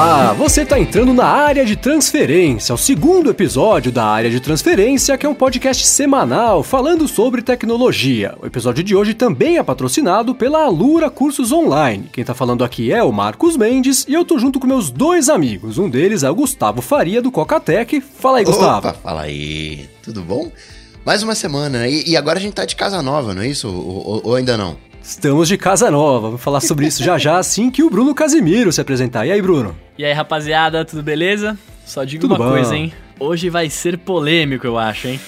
Olá, você está entrando na área de transferência, o segundo episódio da área de transferência, que é um podcast semanal falando sobre tecnologia. O episódio de hoje também é patrocinado pela Alura Cursos Online. Quem está falando aqui é o Marcos Mendes e eu tô junto com meus dois amigos. Um deles é o Gustavo Faria do Cocatec. Fala aí, Gustavo. Opa, fala aí. Tudo bom? Mais uma semana, né? E, agora a gente tá de casa nova, não é isso? Ou, ou ainda não? Estamos de casa nova. Vou falar sobre isso já já, assim que o Bruno Casimiro se apresentar. E aí, Bruno? E aí, rapaziada, tudo beleza? Só digo Tudo uma bom. coisa, hein? Hoje vai ser polêmico, eu acho, hein?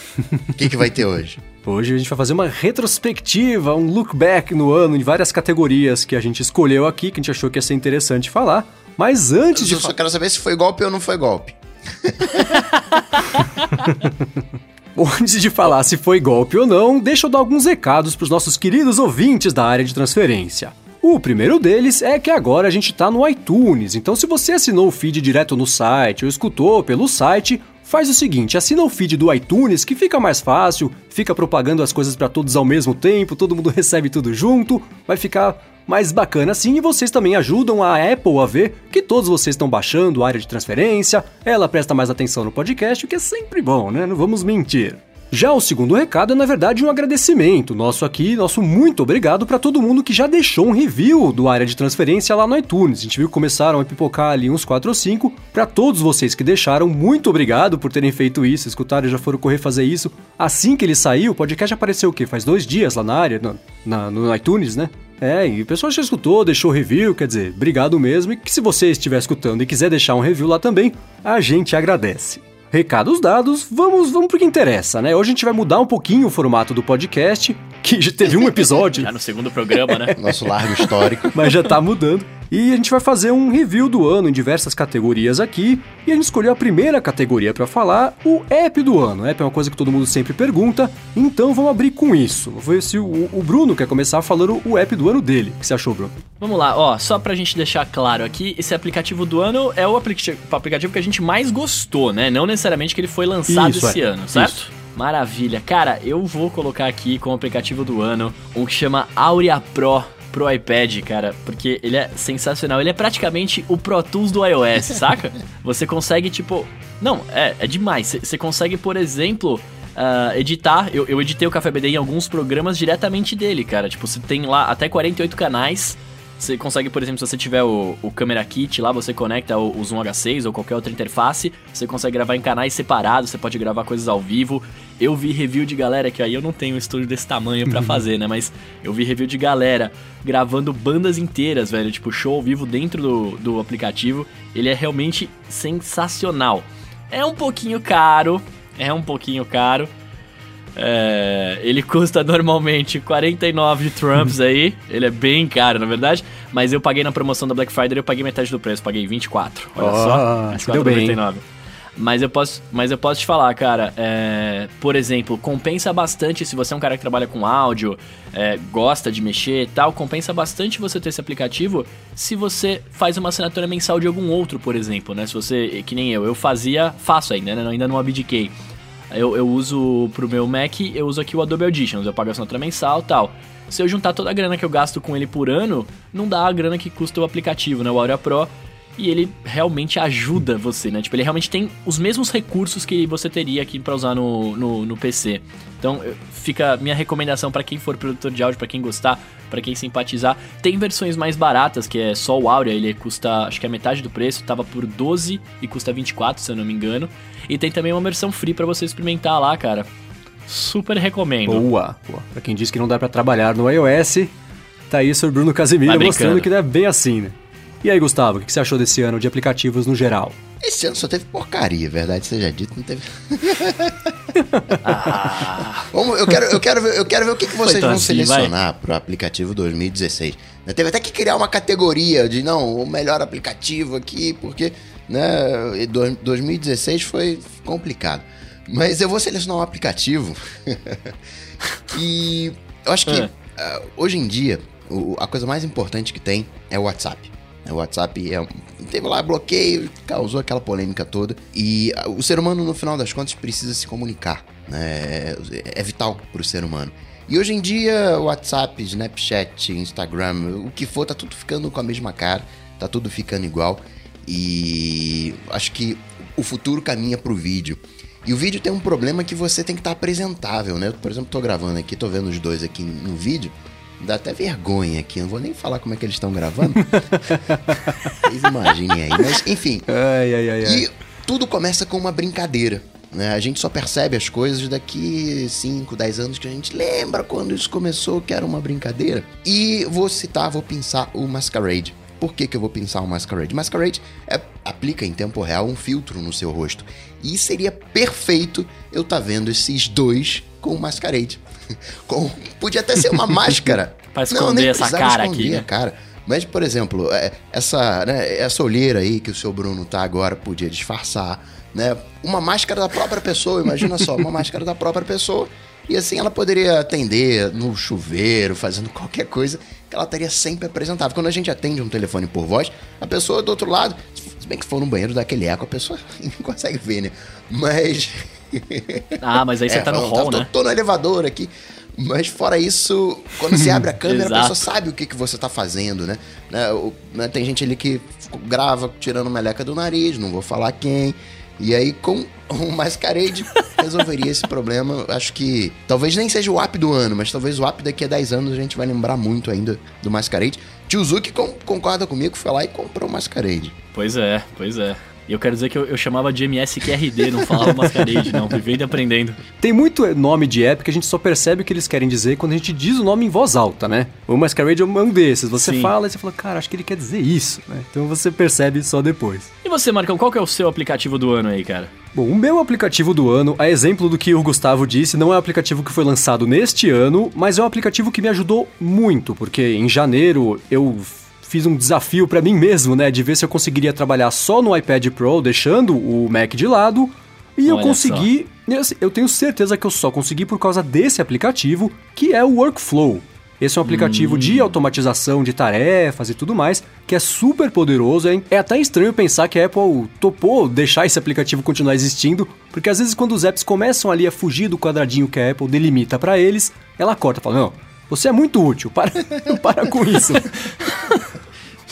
O que, que vai ter hoje? Hoje a gente vai fazer uma retrospectiva, um look back no ano em várias categorias que a gente escolheu aqui, que a gente achou que ia ser interessante falar. Mas antes de Eu só quero saber se foi golpe ou não foi golpe. Antes de falar se foi golpe ou não, deixa eu dar alguns recados para os nossos queridos ouvintes da área de transferência. O primeiro deles é que agora a gente está no iTunes, então se você assinou o feed direto no site ou escutou pelo site, faz o seguinte, assina o feed do iTunes que fica mais fácil, fica propagando as coisas para todos ao mesmo tempo, todo mundo recebe tudo junto, vai ficar mais bacana assim e vocês também ajudam a Apple a ver que todos vocês estão baixando a área de transferência, ela presta mais atenção no podcast, o que é sempre bom, né? Não vamos mentir. Já o segundo recado é, na verdade, um agradecimento nosso aqui, nosso muito obrigado para todo mundo que já deixou um review do área de transferência lá no iTunes. A gente viu que começaram a pipocar ali uns 4 ou 5. Para todos vocês que deixaram, muito obrigado por terem feito isso, escutaram e já foram correr fazer isso. Assim que ele saiu, o podcast apareceu o quê? Faz dois dias lá na área, no, na- no iTunes, né? É, e o pessoal já escutou, deixou review, quer dizer, obrigado mesmo. E que se você estiver escutando e quiser deixar um review lá também, a gente agradece. Recados dados, vamos, vamos pro que interessa, né? Hoje a gente vai mudar um pouquinho o formato do podcast, que já teve um episódio, Já no segundo programa, né? Nosso largo histórico. mas já tá mudando. E a gente vai fazer um review do ano em diversas categorias aqui. E a gente escolheu a primeira categoria pra falar, o app do ano. App é uma coisa que todo mundo sempre pergunta, então vamos abrir com isso. Vou ver se o, o Bruno quer começar falando o app do ano dele. O que você achou, Bruno? Vamos lá, ó, só pra gente deixar claro aqui, esse aplicativo do ano é o aplicativo, o aplicativo que a gente mais gostou, né? Não necessariamente que ele foi lançado Isso, esse é. ano, certo? Isso. Maravilha. Cara, eu vou colocar aqui como aplicativo do ano um que chama Aurea Pro pro iPad, cara, porque ele é sensacional. Ele é praticamente o Pro Tools do iOS, saca? Você consegue, tipo... Não, é, é demais. Você- consegue, por exemplo... ah, editar, eu, eu editei o Café BD em alguns programas diretamente dele, cara. Tipo, você tem lá até 48 canais. Você consegue, por exemplo, se você tiver o, o Camera Kit lá, você conecta o, o Zoom H6 ou qualquer outra interface, você consegue gravar em canais separados, você pode gravar coisas ao vivo. Eu vi review de galera, que aí eu não tenho um estúdio desse tamanho pra fazer, né? Mas eu vi review de galera gravando bandas inteiras, velho, tipo show ao vivo dentro do, do aplicativo. Ele é realmente sensacional. É um pouquinho caro, é um pouquinho caro. É, ele custa normalmente 49 Trumps aí. Ele é bem caro, na verdade. Mas eu paguei na promoção da Black Friday, eu paguei metade do preço, paguei 24. Olha Ó, só. deu bem, hein? 24,99. Mas eu posso, mas eu posso te falar, cara. é, por exemplo, compensa bastante se você é um cara que trabalha com áudio, é, gosta de mexer e tal. Compensa bastante você ter esse aplicativo se você faz uma assinatura mensal de algum outro, por exemplo, né? Se você, que nem eu, eu fazia, faço ainda, né? Ainda não abdiquei. Eu, eu uso pro meu Mac, eu uso aqui o Adobe Audition, eu pago a assinatura mensal tal. Se eu juntar toda a grana que eu gasto com ele por ano, não dá a grana que custa o aplicativo, né? O Aurea Pro. E ele realmente ajuda você, né? Tipo, ele realmente tem os mesmos recursos que você teria aqui pra usar no, no, no PC. Então, fica a minha recomendação pra quem for produtor de áudio, pra quem gostar, pra quem simpatizar. Tem versões mais baratas, que é só o Aurea, ele custa, acho que é metade do preço, tava por 12 e custa 24, se eu não me engano. E tem também uma versão free pra você experimentar lá, cara. Super recomendo. Boa. Boa. Pra quem diz que não dá pra trabalhar no iOS, tá aí o Sr. Bruno Casimiro mostrando que não é bem assim, né? E aí, Gustavo, o que você achou desse ano de aplicativos no geral? Esse ano só teve porcaria, verdade seja dito, não teve. Vamos, eu, quero, eu, quero ver, eu quero ver o que, que vocês Então vão assim, selecionar pro aplicativo 2016. Né, Teve até que criar uma categoria de não, o melhor aplicativo aqui, porque né, e do- 2016 foi complicado. Mas eu vou selecionar um aplicativo que eu acho que Ah. ah, hoje em dia o- a coisa mais importante que tem é o WhatsApp. O WhatsApp é teve lá bloqueio, causou aquela polêmica toda. E ah, o ser humano, no final das contas, precisa se comunicar. Né? É vital para o ser humano. E hoje em dia, WhatsApp, Snapchat, Instagram, o que for, tá tudo ficando com a mesma cara, tá tudo ficando igual. E acho que o futuro caminha pro vídeo. E o vídeo tem um problema que você tem que estar tá apresentável, né? Por exemplo, tô gravando aqui, tô vendo os dois aqui no vídeo. Dá até vergonha aqui, não vou nem falar como é que eles estão gravando. Vocês imaginem aí. Mas, enfim. Ai, ai, ai, e tudo começa com uma brincadeira. Né? A gente só percebe as coisas daqui 5, 10 anos que a gente lembra quando isso começou, que era uma brincadeira. E vou citar, vou pensar o Masquerade. Por que, que eu vou pensar o Masquerade? Masquerade é, aplica em tempo real um filtro no seu rosto. E seria perfeito eu estar tá vendo esses dois com o Masquerade. Com, podia até ser uma máscara. pra esconder Não, essa cara aqui, né? cara. Mas, por exemplo, é, essa, né, essa olheira aí que o seu Bruno tá agora podia disfarçar, né? Uma máscara da própria pessoa, imagina só, uma máscara da própria pessoa. E assim ela poderia atender no chuveiro, fazendo qualquer coisa, que ela estaria sempre apresentável. Quando a gente atende um telefone por voz, a pessoa do outro lado, se bem que for no banheiro daquele eco, a pessoa não consegue ver, né? Mas. Ah, mas aí você é, tá no hall, tá, né? Tô, tô no elevador aqui. Mas fora isso, quando você abre a câmera, a pessoa sabe o que, que você tá fazendo, né? né, o, né tem gente ali que grava tirando meleca do nariz, não vou falar quem. E aí, com o Masquerade, resolveria esse problema. Acho que talvez nem seja o app do ano, mas talvez o app daqui a 10 anos a gente vai lembrar muito ainda do Masquerade. Tio Zuki concorda comigo, foi lá e comprou o Masquerade. Pois é, pois é. E eu quero dizer que eu, eu chamava de MSQRD, não falava Masquerade, não. Vivendo aprendendo. Tem muito nome de app que a gente só percebe o que eles querem dizer quando a gente diz o nome em voz alta, né? O Masquerade é um desses. Você Sim. fala e você fala, cara, acho que ele quer dizer isso, né? Então você percebe só depois. E você, Marcão, qual que é o seu aplicativo do ano aí, cara? Bom, o meu aplicativo do ano, a exemplo do que o Gustavo disse, não é um aplicativo que foi lançado neste ano, mas é um aplicativo que me ajudou muito, porque em janeiro eu fiz um desafio para mim mesmo, né, de ver se eu conseguiria trabalhar só no iPad Pro, deixando o Mac de lado. E Olha eu consegui, assim, eu tenho certeza que eu só consegui por causa desse aplicativo, que é o Workflow. Esse é um aplicativo hum. de automatização de tarefas e tudo mais, que é super poderoso. É, é até estranho pensar que a Apple topou deixar esse aplicativo continuar existindo, porque às vezes quando os apps começam ali a fugir do quadradinho que a Apple delimita para eles, ela corta, fala: "Não, você é muito útil, para, para com isso".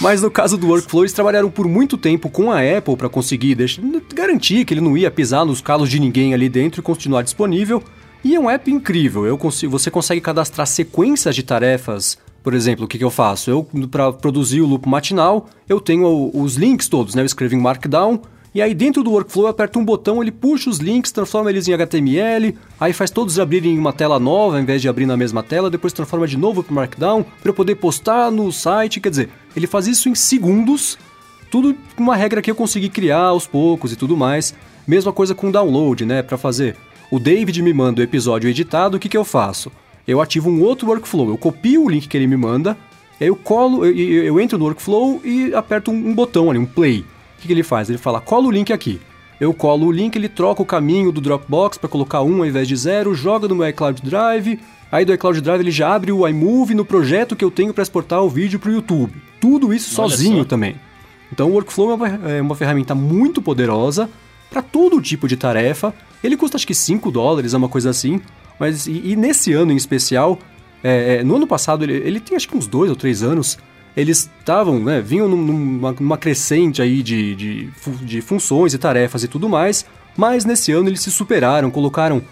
Mas no caso do Workflow, eles trabalharam por muito tempo com a Apple para conseguir deixar, garantir que ele não ia pisar nos calos de ninguém ali dentro e continuar disponível. E é um app incrível. Eu consigo, você consegue cadastrar sequências de tarefas. Por exemplo, o que, que eu faço? Eu, para produzir o loop matinal, eu tenho os links todos, né? Eu escrevo em Markdown e aí dentro do workflow eu aperto um botão, ele puxa os links, transforma eles em HTML, aí faz todos abrirem em uma tela nova em vez de abrir na mesma tela, depois transforma de novo para Markdown para eu poder postar no site, quer dizer, ele faz isso em segundos, tudo uma regra que eu consegui criar aos poucos e tudo mais. Mesma coisa com download, né, para fazer. O David me manda o episódio editado, o que que eu faço? Eu ativo um outro workflow, eu copio o link que ele me manda, aí eu colo, eu, eu, eu entro no workflow e aperto um, um botão ali, um play que, que ele faz? Ele fala, cola o link aqui. Eu colo o link, ele troca o caminho do Dropbox para colocar um ao invés de zero, joga no meu iCloud Drive, aí do iCloud Drive ele já abre o iMovie no projeto que eu tenho para exportar o vídeo para o YouTube. Tudo isso Olha sozinho só. também. Então o Workflow é uma, é uma ferramenta muito poderosa para todo tipo de tarefa. Ele custa acho que 5 dólares, é uma coisa assim. Mas e, e nesse ano em especial, é, é, no ano passado ele, ele tem acho que uns 2 ou 3 anos, eles estavam, né, vinham numa, numa crescente aí de, de, de, funções e tarefas e tudo mais, mas nesse ano eles se superaram, colocaram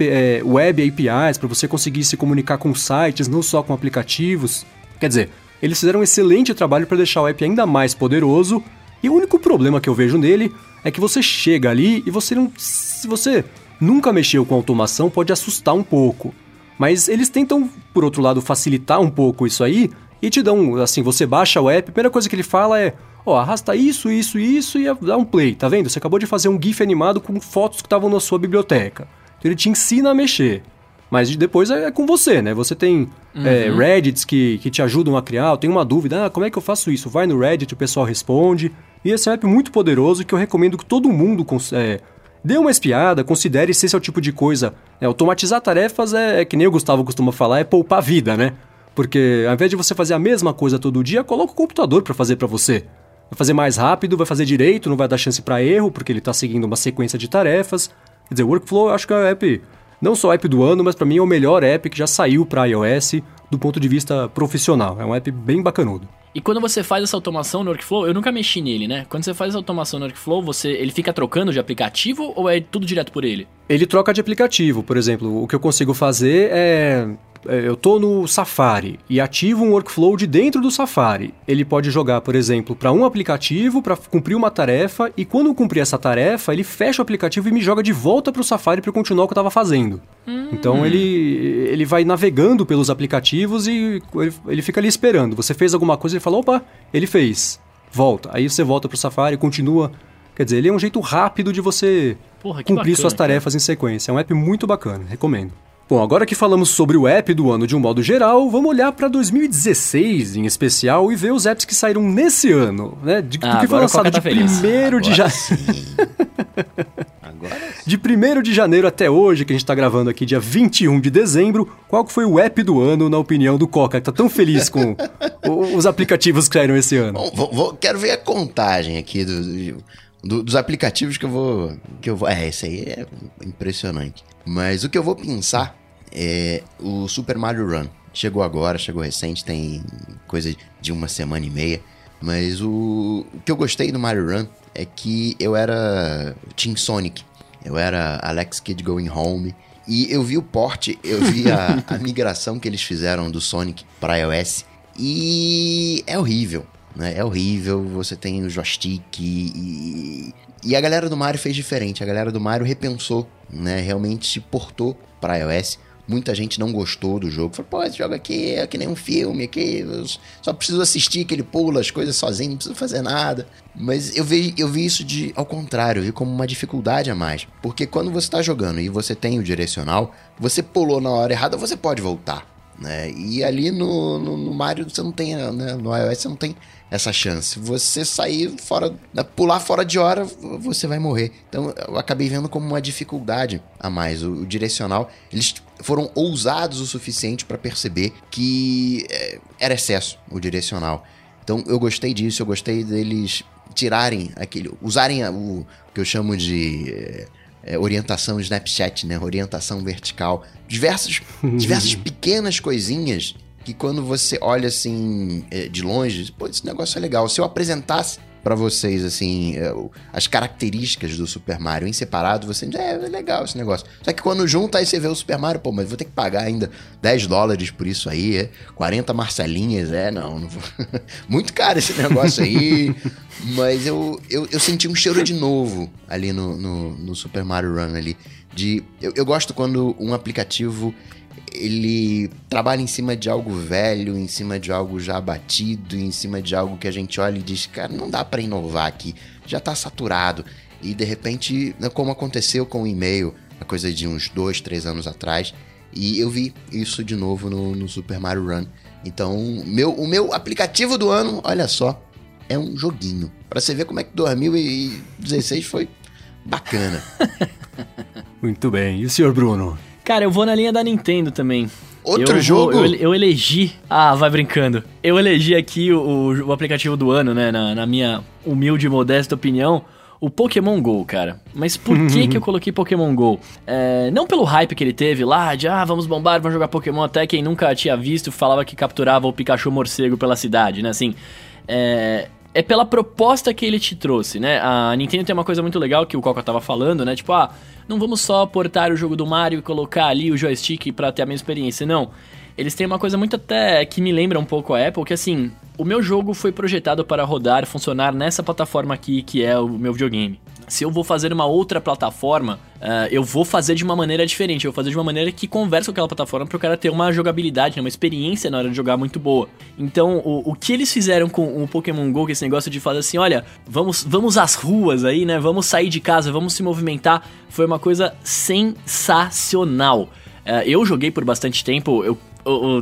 é, web APIs para você conseguir se comunicar com sites, não só com aplicativos. Quer dizer, eles fizeram um excelente trabalho para deixar o app ainda mais poderoso, e o único problema que eu vejo nele é que você chega ali e você não. Se você nunca mexeu com automação, pode assustar um pouco. Mas eles tentam, por outro lado, facilitar um pouco isso aí, e te dão, assim, você baixa o app, a primeira coisa que ele fala é, ó, arrasta isso, isso, isso e dá um play, tá vendo? Você acabou de fazer um GIF animado com fotos que estavam na sua biblioteca. Então ele te ensina a mexer. Mas depois é, com você, né? Você tem uhum. é, Reddits que, que te ajudam a criar. Tem uma dúvida, ah, como é que eu faço isso? Vai no Reddit, o pessoal responde. E esse é um app muito poderoso que eu recomendo que todo mundo é, dê uma espiada, considere se esse é o tipo de coisa. É, automatizar tarefas é, é que nem o Gustavo costuma falar, é poupar vida, né? Porque ao invés de você fazer a mesma coisa todo dia, coloca o computador para fazer para você. Vai fazer mais rápido, vai fazer direito, não vai dar chance para erro, porque ele está seguindo uma sequência de tarefas. Quer dizer, Workflow eu acho que é o app, não só o app do ano, mas para mim é o melhor app que já saiu para iOS do ponto de vista profissional. É um app bem bacanudo. E quando você faz essa automação no Workflow, eu nunca mexi nele, né? Quando você faz essa automação no Workflow, você, ele fica trocando de aplicativo ou é tudo direto por ele? Ele troca de aplicativo, por exemplo. O que eu consigo fazer é, eu tô no Safari e ativo um workflow de dentro do Safari. Ele pode jogar, por exemplo, para um aplicativo para cumprir uma tarefa e quando eu cumprir essa tarefa, ele fecha o aplicativo e me joga de volta para o Safari para continuar o que eu estava fazendo. Hum. Então ele, ele vai navegando pelos aplicativos e ele, ele fica ali esperando. Você fez alguma coisa e ele fala: opa, ele fez. Volta. Aí você volta para o Safari, continua. Quer dizer, ele é um jeito rápido de você Porra, cumprir bacana, suas tarefas cara. em sequência. É um app muito bacana, recomendo. Bom, agora que falamos sobre o app do ano de um modo geral, vamos olhar para 2016 em especial e ver os apps que saíram nesse ano, né? De, ah, do que foi lançado de 1 tá de janeiro. de 1 de janeiro até hoje, que a gente está gravando aqui, dia 21 de dezembro, qual foi o app do ano, na opinião do Coca, que tá tão feliz com os aplicativos que saíram esse ano? Bom, vou, vou, quero ver a contagem aqui do, do, dos aplicativos que eu vou. Que eu vou. É, esse aí é impressionante. Mas o que eu vou pensar é o Super Mario Run. Chegou agora, chegou recente, tem coisa de uma semana e meia. Mas o, o que eu gostei do Mario Run é que eu era Team Sonic. Eu era Alex Kidd Going Home. E eu vi o porte, eu vi a, a migração que eles fizeram do Sonic para iOS. E é horrível. Né? É horrível, você tem o joystick e, e a galera do Mario fez diferente. A galera do Mario repensou, né? Realmente se portou para iOS. Muita gente não gostou do jogo. Falou, pô, esse jogo aqui é que nem um filme, aqui só preciso assistir que ele pula as coisas sozinho, não preciso fazer nada. Mas eu vi, eu vi isso de ao contrário, eu vi como uma dificuldade a mais. Porque quando você está jogando e você tem o direcional, você pulou na hora errada, você pode voltar. Né? E ali no, no, no Mario você não tem, né? no iOS você não tem essa chance. Você sair fora, pular fora de hora, você vai morrer. Então eu acabei vendo como uma dificuldade a mais. O, o direcional, eles foram ousados o suficiente para perceber que é, era excesso o direcional. Então eu gostei disso, eu gostei deles tirarem aquele, usarem o que eu chamo de é, é, orientação Snapchat, né? Orientação vertical, diversas, diversas pequenas coisinhas que quando você olha assim é, de longe, pô, esse negócio é legal. Se eu apresentasse para vocês assim é, as características do Super Mario em separado, você é, é legal esse negócio. Só que quando junta aí você vê o Super Mario, pô, mas vou ter que pagar ainda 10 dólares por isso aí, é 40 marcelinhas, é, não, não vou... muito caro esse negócio aí. mas eu, eu, eu, senti um cheiro de novo ali no, no, no Super Mario Run ali. De, eu, eu gosto quando um aplicativo ele trabalha em cima de algo velho, em cima de algo já batido, em cima de algo que a gente olha e diz, cara, não dá para inovar aqui, já tá saturado. E de repente, né, como aconteceu com o e-mail, a coisa de uns dois, três anos atrás, e eu vi isso de novo no, no Super Mario Run. Então, meu, o meu aplicativo do ano, olha só, é um joguinho. Para você ver como é que 2016 foi bacana. Muito bem. E o senhor Bruno? Cara, eu vou na linha da Nintendo também. Outro eu jogo? Eu, eu, elegi. Ah, vai brincando. Eu elegi aqui o, o aplicativo do ano, né? Na, na, minha humilde e modesta opinião. O Pokémon GO, cara. Mas por que que eu coloquei Pokémon GO? É, não pelo hype que ele teve lá, de ah, vamos bombar, vamos jogar Pokémon. Até quem nunca tinha visto falava que capturava o Pikachu morcego pela cidade, né? Assim, é, é pela proposta que ele te trouxe, né? A Nintendo tem uma coisa muito legal que o Coca tava falando, né? Tipo, ah, não vamos só portar o jogo do Mario e colocar ali o joystick para ter a mesma experiência, não. Eles têm uma coisa muito até que me lembra um pouco a Apple, que assim, o meu jogo foi projetado para rodar, funcionar nessa plataforma aqui, que é o meu videogame. Se eu vou fazer uma outra plataforma, uh, eu vou fazer de uma maneira diferente. Eu vou fazer de uma maneira que conversa com aquela plataforma para o cara ter uma jogabilidade, né, uma experiência na hora de jogar muito boa. Então, o, o que eles fizeram com o Pokémon GO, que é esse negócio de fazer assim, olha, vamos, vamos às ruas aí, né? Vamos sair de casa, vamos se movimentar, foi uma coisa sensacional. Uh, eu joguei por bastante tempo, eu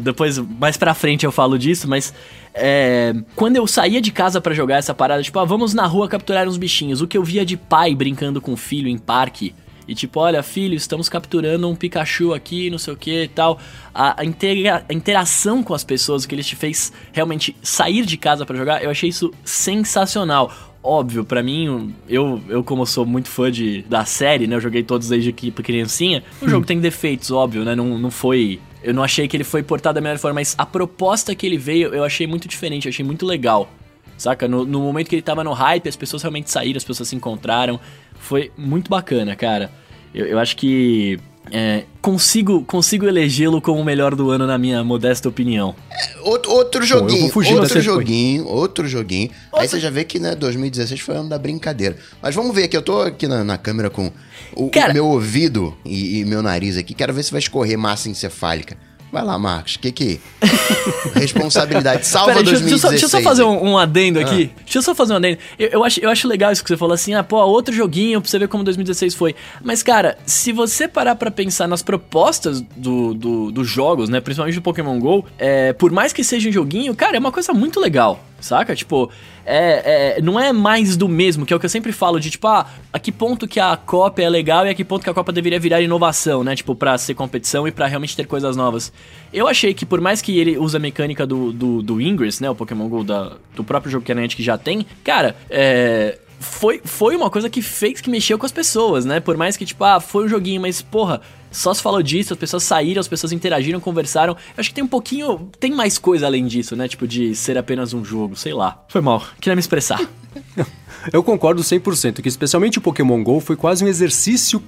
depois, mais pra frente eu falo disso, mas é, quando eu saía de casa para jogar essa parada, tipo, ah, vamos na rua capturar uns bichinhos. O que eu via de pai brincando com o filho em parque. E tipo, olha, filho, estamos capturando um Pikachu aqui, não sei o que e tal. A, a, a, interação com as pessoas, o que ele te fez realmente sair de casa para jogar, eu achei isso sensacional. Óbvio, para mim, eu, eu como sou muito fã de, da série, né? Eu joguei todos desde que criancinha. O jogo tem defeitos, óbvio, né? Não, não foi Eu não achei que ele foi portado da melhor forma, mas a proposta que ele veio eu achei muito diferente, eu achei muito legal. Saca? No, no momento que ele tava no hype, as pessoas realmente saíram, as pessoas se encontraram. Foi muito bacana, cara. Eu, eu acho que é, consigo consigo elegê-lo como o melhor do ano na minha modesta opinião. É, outro, outro joguinho, Bom, outro joguinho, outro joguinho. Outro... Aí você já vê que né, 2016 foi ano da brincadeira. Mas vamos ver aqui, eu tô aqui na, na câmera com o, Cara... o meu ouvido e, e meu nariz aqui. Quero ver se vai escorrer massa encefálica. Vai lá, Marcos. Que que. Responsabilidade. Salva Pera, 2016. Deixa, deixa, eu só fazer um, um adendo aqui. Ah. Deixa eu só fazer um adendo. Eu, eu, acho, eu acho legal isso que você falou assim, ah, pô, outro joguinho pra você ver como 2016 foi. Mas, cara, se você parar pra pensar nas propostas do, do, dos jogos, né? Principalmente do Pokémon GO, é, por mais que seja um joguinho, cara, é uma coisa muito legal. Saca? Tipo, é, é, não é mais do mesmo, que é o que eu sempre falo de tipo, ah, a que ponto que a Copa é legal e a que ponto que a Copa deveria virar inovação, né? Tipo, pra ser competição e pra realmente ter coisas novas. Eu achei que por mais que ele use a mecânica do, do, do Ingress, né? O Pokémon GO da, do próprio jogo que a Niantic já tem, cara, é foi, foi uma coisa que fez que mexeu com as pessoas, né? Por mais que, tipo, ah, foi um joguinho, mas, porra, só se falou disso, as pessoas saíram, as pessoas interagiram, conversaram. Eu acho que tem um pouquinho. Tem mais coisa além disso, né? Tipo, de ser apenas um jogo, sei lá. Foi mal, queria me expressar. Eu concordo 100%, que especialmente o Pokémon GO foi quase um exercício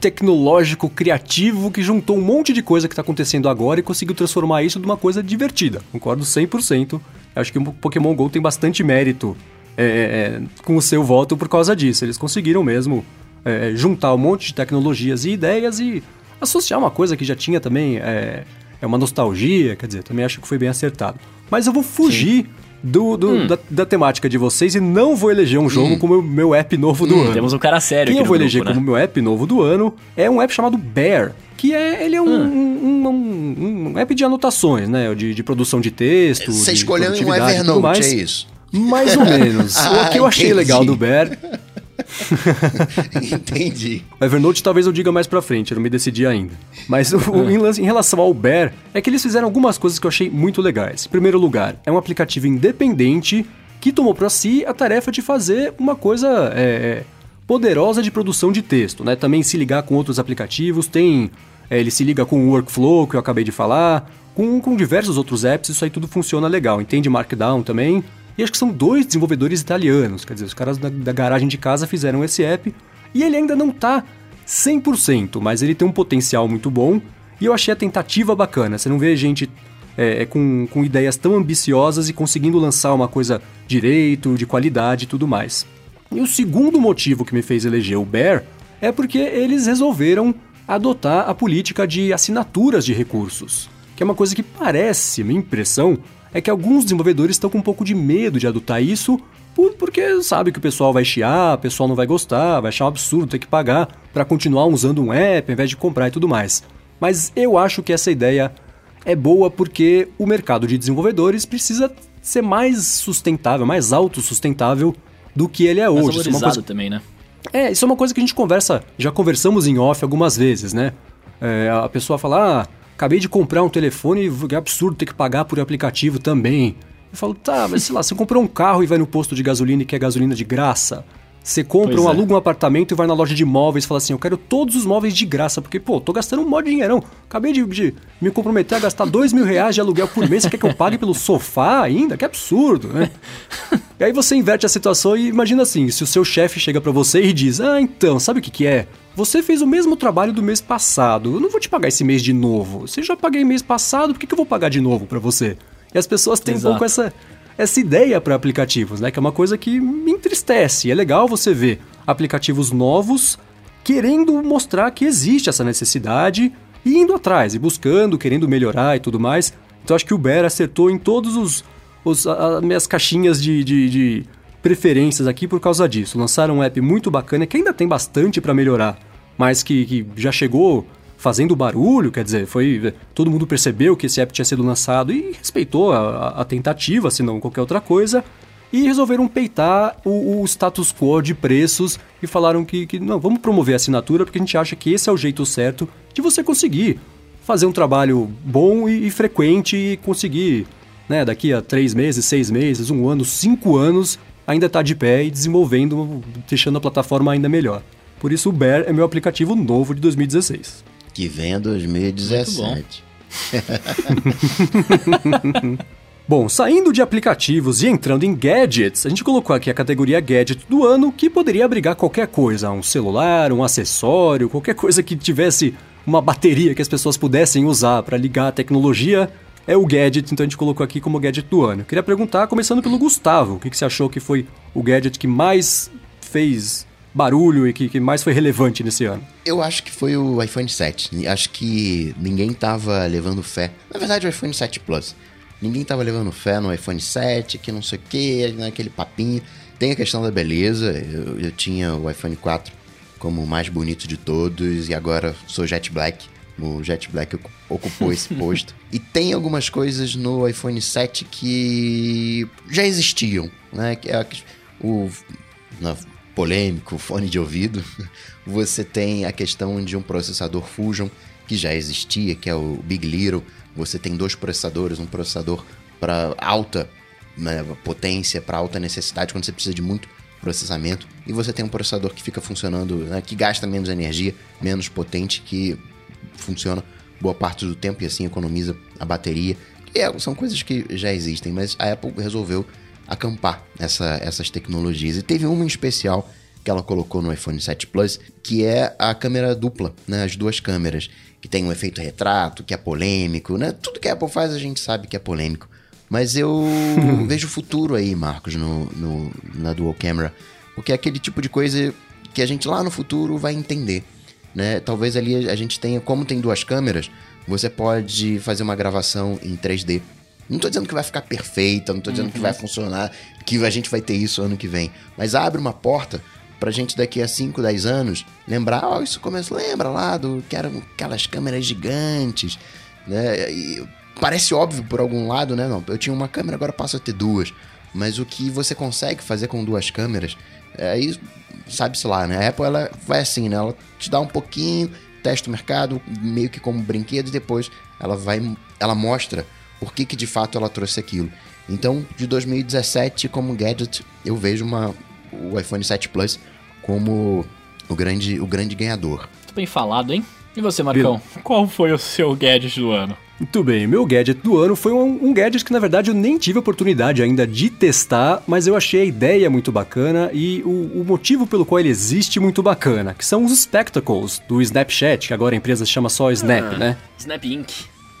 tecnológico, criativo, que juntou um monte de coisa que está acontecendo agora e conseguiu transformar isso numa coisa divertida. Concordo 100%. Acho que o Pokémon GO tem bastante mérito é, é, é, com o seu voto por causa disso. Eles conseguiram mesmo é, juntar um monte de tecnologias e ideias e associar uma coisa que já tinha também é, é uma nostalgia, quer dizer, também acho que foi bem acertado. Mas eu vou fugir do, do hum. da, da, temática de vocês e não vou eleger um jogo hum. como meu app novo do hum. ano. Temos um cara sério Quem eu vou eleger grupo, como né? meu app novo do ano é um app chamado Bear, que é, ele é um, hum. um, um, um, app de anotações, né? De, de produção de texto. Você escolheu um Evernote, é isso? Mais ou menos. ah, o que eu achei entendi. legal do Bear. entendi. Evernote talvez eu diga mais pra frente, eu não me decidi ainda. Mas o, em, relação ao Bear, é que eles fizeram algumas coisas que eu achei muito legais. Em primeiro lugar, é um aplicativo independente que tomou para si a tarefa de fazer uma coisa é, é, poderosa de produção de texto, né? Também se ligar com outros aplicativos, tem. É, ele se liga com o Workflow que eu acabei de falar, com, com diversos outros apps, isso aí tudo funciona legal. Entende Markdown também. E acho que são dois desenvolvedores italianos, quer dizer, os caras da, da garagem de casa fizeram esse app. E ele ainda não tá 100%, mas ele tem um potencial muito bom. E eu achei a tentativa bacana. Você não vê gente é, é, com, com ideias tão ambiciosas e conseguindo lançar uma coisa direito, de qualidade e tudo mais. E o segundo motivo que me fez eleger o Bear é porque eles resolveram adotar a política de assinaturas de recursos, que é uma coisa que parece, minha impressão, é que alguns desenvolvedores estão com um pouco de medo de adotar isso, por, porque sabe que o pessoal vai chiar, o pessoal não vai gostar, vai achar um absurdo ter que pagar para continuar usando um app ao invés de comprar e tudo mais. Mas eu acho que essa ideia é boa porque o mercado de desenvolvedores precisa ser mais sustentável, mais autossustentável do que ele é hoje. Mais é valorizado é coisa... também, né? É, isso é uma coisa que a gente conversa, já conversamos em off algumas vezes, né? É, a pessoa fala, ah, acabei de comprar um telefone e é absurdo ter que pagar por aplicativo também. Eu falo, tá, mas sei lá, você comprou um carro e vai no posto de gasolina e quer gasolina de graça. Você compra, um, é. aluga um apartamento e vai na loja de móveis e fala assim: Eu quero todos os móveis de graça, porque, pô, tô gastando um mó dinheirão. Acabei de, de, me comprometer a gastar dois mil reais de aluguel por mês. Você quer que eu pague pelo sofá ainda? Que absurdo, né? e aí você inverte a situação e imagina assim: se o seu chefe chega para você e diz: Ah, então, sabe o que, que é? Você fez o mesmo trabalho do mês passado. Eu não vou te pagar esse mês de novo. Você já paguei mês passado, por que, que eu vou pagar de novo para você? E as pessoas têm Exato. um pouco essa, essa ideia para aplicativos, né? Que é uma coisa que me entristece. É legal você ver aplicativos novos querendo mostrar que existe essa necessidade e indo atrás, e buscando, querendo melhorar e tudo mais. Então acho que o Bear acertou em todos os, os as minhas caixinhas de, de, de, preferências aqui por causa disso. Lançaram um app muito bacana que ainda tem bastante para melhorar, mas que, que já chegou fazendo barulho, quer dizer, foi todo mundo percebeu que esse app tinha sido lançado e respeitou a, a tentativa, se não qualquer outra coisa, e resolveram peitar o, o, status quo de preços e falaram que, que não, vamos promover a assinatura porque a gente acha que esse é o jeito certo de você conseguir fazer um trabalho bom e, e frequente e conseguir, né, daqui a três meses, seis meses, um ano, cinco anos, ainda estar tá de pé e desenvolvendo, deixando a plataforma ainda melhor. Por isso o Bear é meu aplicativo novo de 2016. Que venha 2017. Bom, saindo de aplicativos e entrando em gadgets, a gente colocou aqui a categoria gadget do ano, que poderia abrigar qualquer coisa, um celular, um acessório, qualquer coisa que tivesse uma bateria que as pessoas pudessem usar para ligar a tecnologia, é o gadget, então a gente colocou aqui como gadget do ano. queria perguntar, começando pelo Gustavo, o que, que você achou que foi o gadget que mais fez barulho e que, que, mais foi relevante nesse ano? Eu acho que foi o iPhone 7. Acho que ninguém tava levando fé. Na verdade, o iPhone 7 Plus. Ninguém tava levando fé no iPhone 7, que não sei o que, naquele papinho. Tem a questão da beleza. Eu, eu tinha o iPhone 4 como o mais bonito de todos e agora sou Jet Black. O Jet Black ocupou esse posto. E tem algumas coisas no iPhone 7 que já existiam, né? Que é o na, polêmico fone de ouvido. Você tem a questão de um processador Fusion que já existia, que é o Big Little. Você tem dois processadores, um processador para alta né, potência, para alta necessidade, quando você precisa de muito processamento, e você tem um processador que fica funcionando, né, que gasta menos energia, menos potente, que funciona boa parte do tempo e assim economiza a bateria. É, são coisas que já existem, mas a Apple resolveu acampar essa, essas tecnologias. E teve uma em especial que ela colocou no iPhone 7 Plus, que é a câmera dupla, né? As duas câmeras, que tem um efeito retrato, que é polêmico, né? Tudo que a Apple faz a gente sabe que é polêmico. Mas eu vejo futuro aí, Marcos, no, no, na Dual Camera. Porque é aquele tipo de coisa que a gente lá no futuro vai entender. Né? Talvez ali a gente tenha, como tem duas câmeras, você pode fazer uma gravação em 3D. Não tô dizendo que vai ficar perfeita, não tô dizendo uhum. que vai funcionar, que a gente vai ter isso ano que vem. Mas abre uma porta pra gente daqui a 5, 10 anos lembrar, ó, oh, isso começou, lembra lá do que eram aquelas câmeras gigantes, né? E parece óbvio por algum lado, né? Não, eu tinha uma câmera, agora passo a ter duas. Mas o que você consegue fazer com duas câmeras, aí sabe-se lá, né? A Apple ela vai assim, né? Ela te dá um pouquinho, testa o mercado, meio que como brinquedo, e depois ela vai, ela mostra por que, que de fato ela trouxe aquilo. Então, de 2017, como gadget, eu vejo uma, o iPhone 7 Plus como o grande, o grande ganhador. Muito bem falado, hein? E você, Marcão? Qual foi o seu gadget do ano? Muito bem, meu gadget do ano foi um, um, gadget que na verdade eu nem tive a oportunidade ainda de testar, mas eu achei a ideia muito bacana e o, o motivo pelo qual ele existe muito bacana, que são os Spectacles do Snapchat, que agora a empresa chama só Snap, ah, né? Snap Inc.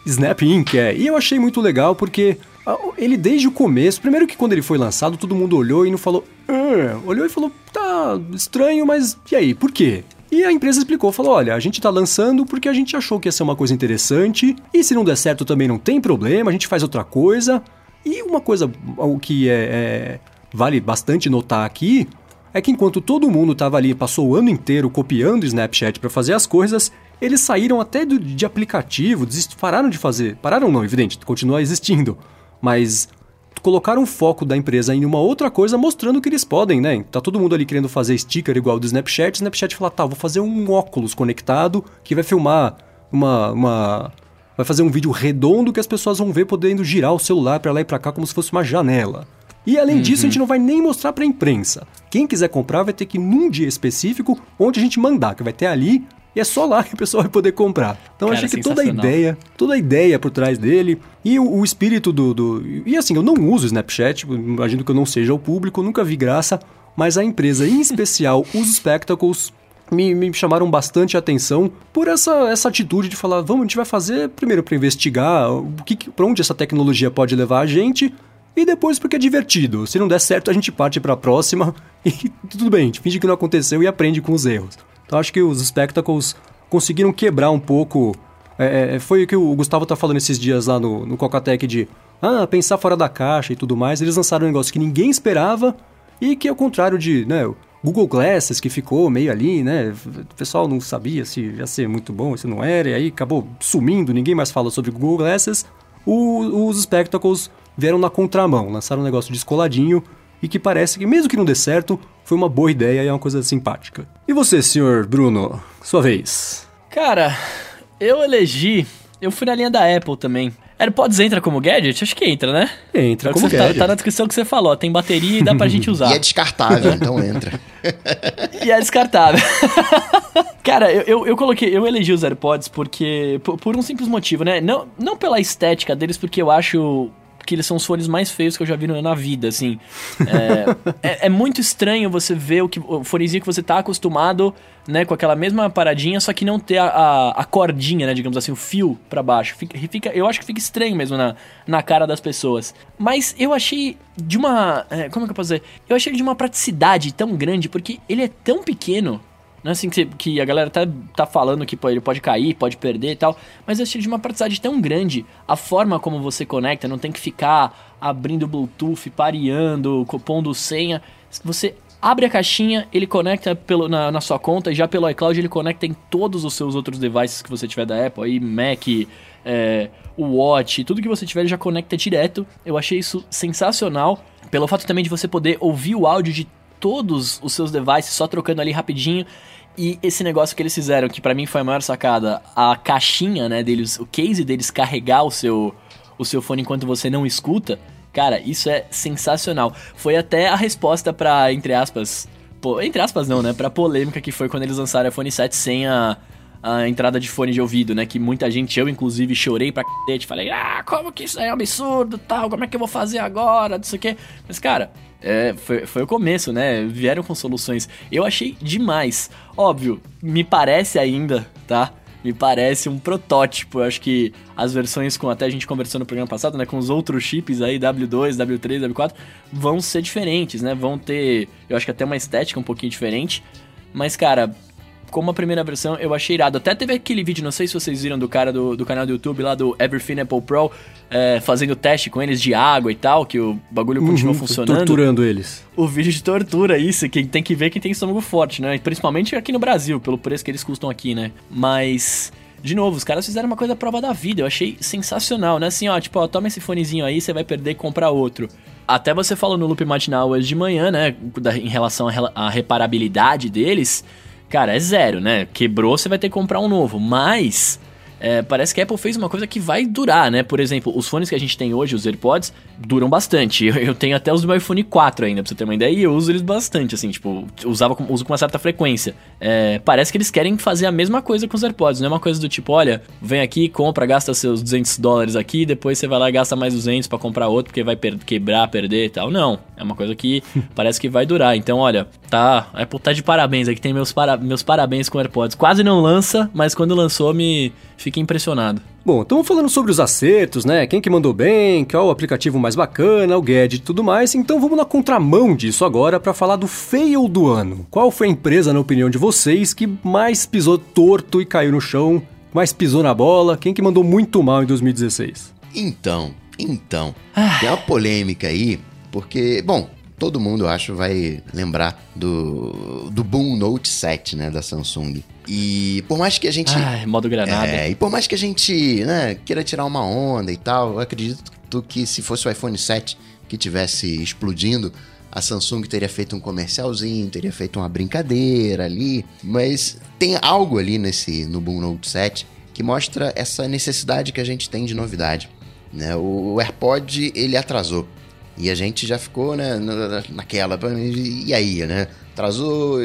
Snap Inc, é. E eu achei muito legal porque ele desde o começo, primeiro que quando ele foi lançado, todo mundo olhou e não falou, ah", olhou e falou, tá estranho, mas e aí, por quê? E a empresa explicou, falou: olha, a gente tá lançando porque a gente achou que ia ser uma coisa interessante, e se não der certo também não tem problema, a gente faz outra coisa. E uma coisa o que é, é, vale bastante notar aqui é que enquanto todo mundo tava ali, passou o ano inteiro copiando o Snapchat para fazer as coisas, eles saíram até do, de aplicativo, pararam de fazer. Pararam não, evidente, continua existindo. Mas colocaram o foco da empresa em uma outra coisa, mostrando que eles podem, né? Tá todo mundo ali querendo fazer sticker igual do Snapchat. Snapchat fala, tá, vou fazer um óculos conectado que vai filmar uma, uma vai fazer um vídeo redondo que as pessoas vão ver podendo girar o celular para lá e para cá como se fosse uma janela. E além uhum. disso, a gente não vai nem mostrar para a imprensa. Quem quiser comprar vai ter que ir num dia específico onde a gente mandar, que vai ter ali e é só lá que o pessoal vai poder comprar. Então Cara, achei que toda a ideia, toda a ideia por trás dele e o, o espírito do, do, E assim, eu não uso o Snapchat, imagino que eu não seja o público, nunca vi graça, mas a empresa, em especial os Spectacles, me, me, chamaram bastante atenção por essa, essa atitude de falar, vamos, a gente vai fazer primeiro para investigar o que, para onde essa tecnologia pode levar a gente e depois porque é divertido. Se não der certo, a gente parte para a próxima e tudo bem, a gente finge que não aconteceu e aprende com os erros. Então acho que os Spectacles conseguiram quebrar um pouco. É, é, foi o que o Gustavo tá falando esses dias lá no, no Cocatec de ah, pensar fora da caixa e tudo mais. Eles lançaram um negócio que ninguém esperava e que ao contrário de, né, Google Glasses que ficou meio ali, né? O pessoal não sabia se ia ser muito bom, se não era, e aí acabou sumindo, ninguém mais fala sobre Google Glasses. O, os Spectacles vieram na contramão, lançaram um negócio descoladinho e que parece que, mesmo que não dê certo, foi uma boa ideia e é uma coisa simpática. E você, senhor Bruno? Sua vez. Cara, eu elegi. Eu fui na linha da Apple também. AirPods entra como gadget? Acho que entra, né? Entra É como você tá, gadget. tá na descrição que você falou, tem bateria e dá pra gente usar. E é descartável, então entra. E é descartável. Cara, eu, eu, eu coloquei, eu elegi os AirPods porque. Por, por um simples motivo, né? Não, não pela estética deles, porque eu acho que eles são os fones mais feios que eu já vi na vida, assim. É, é, é muito estranho você ver o, que, o fonezinho que você tá acostumado, né, com aquela mesma paradinha, só que não ter a, a, a cordinha, né, digamos assim, o fio pra baixo. Fica, fica, eu acho que fica estranho mesmo na, na cara das pessoas. Mas eu achei de uma. é, como é que eu posso dizer? Eu achei de uma praticidade tão grande, porque ele é tão pequeno. Não é assim que, você- que a galera tá, tá falando que pô, ele pode cair, pode perder e tal. Mas eu achei de uma praticidade tão grande. A forma como você conecta, não tem que ficar abrindo Bluetooth, pareando, co- pondo senha. Você abre a caixinha, ele conecta pelo, na, na sua conta, e já pelo iCloud ele conecta em todos os seus outros devices que você tiver da Apple, aí Mac, é, Watch, tudo que você tiver ele já conecta direto. Eu achei isso sensacional. Pelo fato também de você poder ouvir o áudio de todos os seus devices só trocando ali rapidinho. E esse negócio que eles fizeram, que pra mim foi a maior sacada, a caixinha, né, deles, o case deles carregar o seu o seu fone enquanto você não escuta, cara, isso é sensacional. Foi até a resposta pra, entre aspas, pô, entre aspas não, né, pra polêmica que foi quando eles lançaram o iPhone 7 sem a a entrada de fone de ouvido, né? Que muita gente, eu inclusive, chorei pra cacete. Falei, ah, como que isso é absurdo tal? Como é que eu vou fazer agora? Não sei o. Mas, cara, é, foi, foi o começo, né? Vieram com soluções. Eu achei demais. Óbvio, me parece ainda, tá? Me parece um protótipo. Eu acho que as versões com até a gente conversou no programa passado, né? Com os outros chips aí, W2, W3, W4, vão ser diferentes, né? Vão ter, eu acho que até uma estética um pouquinho diferente. Mas, cara, como a primeira versão, eu achei irado. Até teve aquele vídeo, não sei se vocês viram, do cara do, do canal do YouTube lá, do Everything Apple Pro, é, fazendo teste com eles de água e tal, que o bagulho continua Uhum, funcionando. Torturando eles. O vídeo de tortura, isso, quem tem que ver quem tem estômago forte, né? Principalmente aqui no Brasil, pelo preço que eles custam aqui, né? Mas, de novo, os caras fizeram uma coisa à prova da vida, eu achei sensacional, né? Assim, ó, tipo, ó, toma esse fonezinho aí, você vai perder e comprar outro. Até você falou no loop matinal hoje de manhã, né? Em relação à rela- à reparabilidade deles, cara, é zero, né? Quebrou, você vai ter que comprar um novo. Mas. É, parece que a Apple fez uma coisa que vai durar, né? Por exemplo, os fones que a gente tem hoje, os AirPods, duram bastante. Eu, eu tenho até os do meu iPhone 4 ainda, pra você ter uma ideia, e eu uso eles bastante, assim, tipo, usava uso com uma certa frequência. É, parece que eles querem fazer a mesma coisa com os AirPods, não é uma coisa do tipo, olha, vem aqui, compra, gasta seus 200 dólares aqui, depois você vai lá e gasta mais 200 pra comprar outro, porque vai per- quebrar, perder e tal. Não, é uma coisa que parece que vai durar. Então, olha, tá, a Apple tá de parabéns, aqui tem meus, para, meus parabéns com AirPods. Quase não lança, mas quando lançou, me fiquei impressionado. Bom, estamos falando sobre os acertos, né? Quem que mandou bem, qual o aplicativo mais bacana, o gadget e tudo mais. Então vamos na contramão disso agora para falar do fail do ano. Qual foi a empresa, na opinião de vocês, que mais pisou torto e caiu no chão, mais pisou na bola? Quem que mandou muito mal em 2016? Então, então, tem uma polêmica aí, porque, bom, todo mundo, eu acho, vai lembrar do, do Boom Note 7, né, da Samsung. E por mais que a gente... Ai, modo granada. É, e por mais que a gente, né, queira tirar uma onda e tal, eu acredito que se fosse o iPhone 7 que tivesse explodindo, a Samsung teria feito um comercialzinho, teria feito uma brincadeira ali, mas tem algo ali nesse no Boom Note 7 que mostra essa necessidade que a gente tem de novidade, né? O AirPod ele atrasou e a gente já ficou né, na- naquela, e aí, né? Atrasou.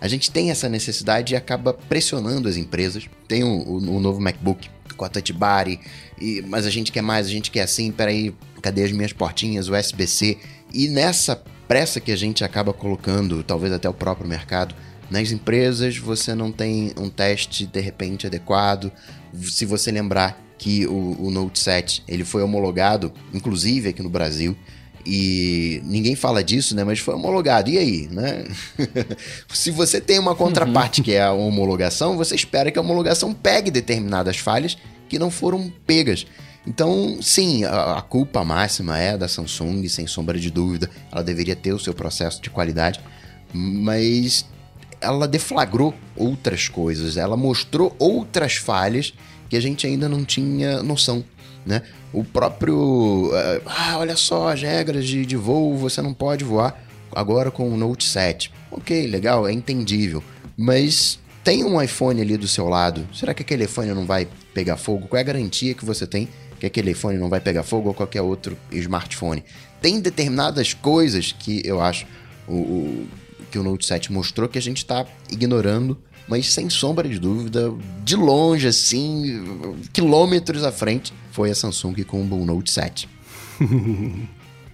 A gente tem essa necessidade e acaba pressionando as empresas. Tem o, o- o novo MacBook com a Touch Bar, e- mas a gente quer mais, a gente quer assim, peraí, cadê as minhas portinhas, USB-C? E nessa pressa que a gente acaba colocando, talvez até o próprio mercado, nas empresas você não tem um teste de repente adequado. Se você lembrar que o, o Note 7 ele foi homologado, inclusive aqui no Brasil, e ninguém fala disso, né? Mas foi homologado. E aí, né? Se você tem uma contraparte que é a homologação, você espera que a homologação pegue determinadas falhas que não foram pegas. Então, sim, a, a culpa máxima é da Samsung, sem sombra de dúvida. Ela deveria ter o seu processo de qualidade, mas ela deflagrou outras coisas, ela mostrou outras falhas que a gente ainda não tinha noção, né? O próprio, eh, ah, olha só as regras de, de voo, você não pode voar agora com o Note 7. Ok, legal, é entendível, mas tem um iPhone ali do seu lado, será que aquele iPhone não vai pegar fogo? Qual é a garantia que você tem que aquele iPhone não vai pegar fogo ou qualquer outro smartphone. Tem determinadas coisas que eu acho o, o que o Note 7 mostrou que a gente está ignorando, mas sem sombra de dúvida, de longe assim, quilômetros à frente, foi a Samsung com o Note 7.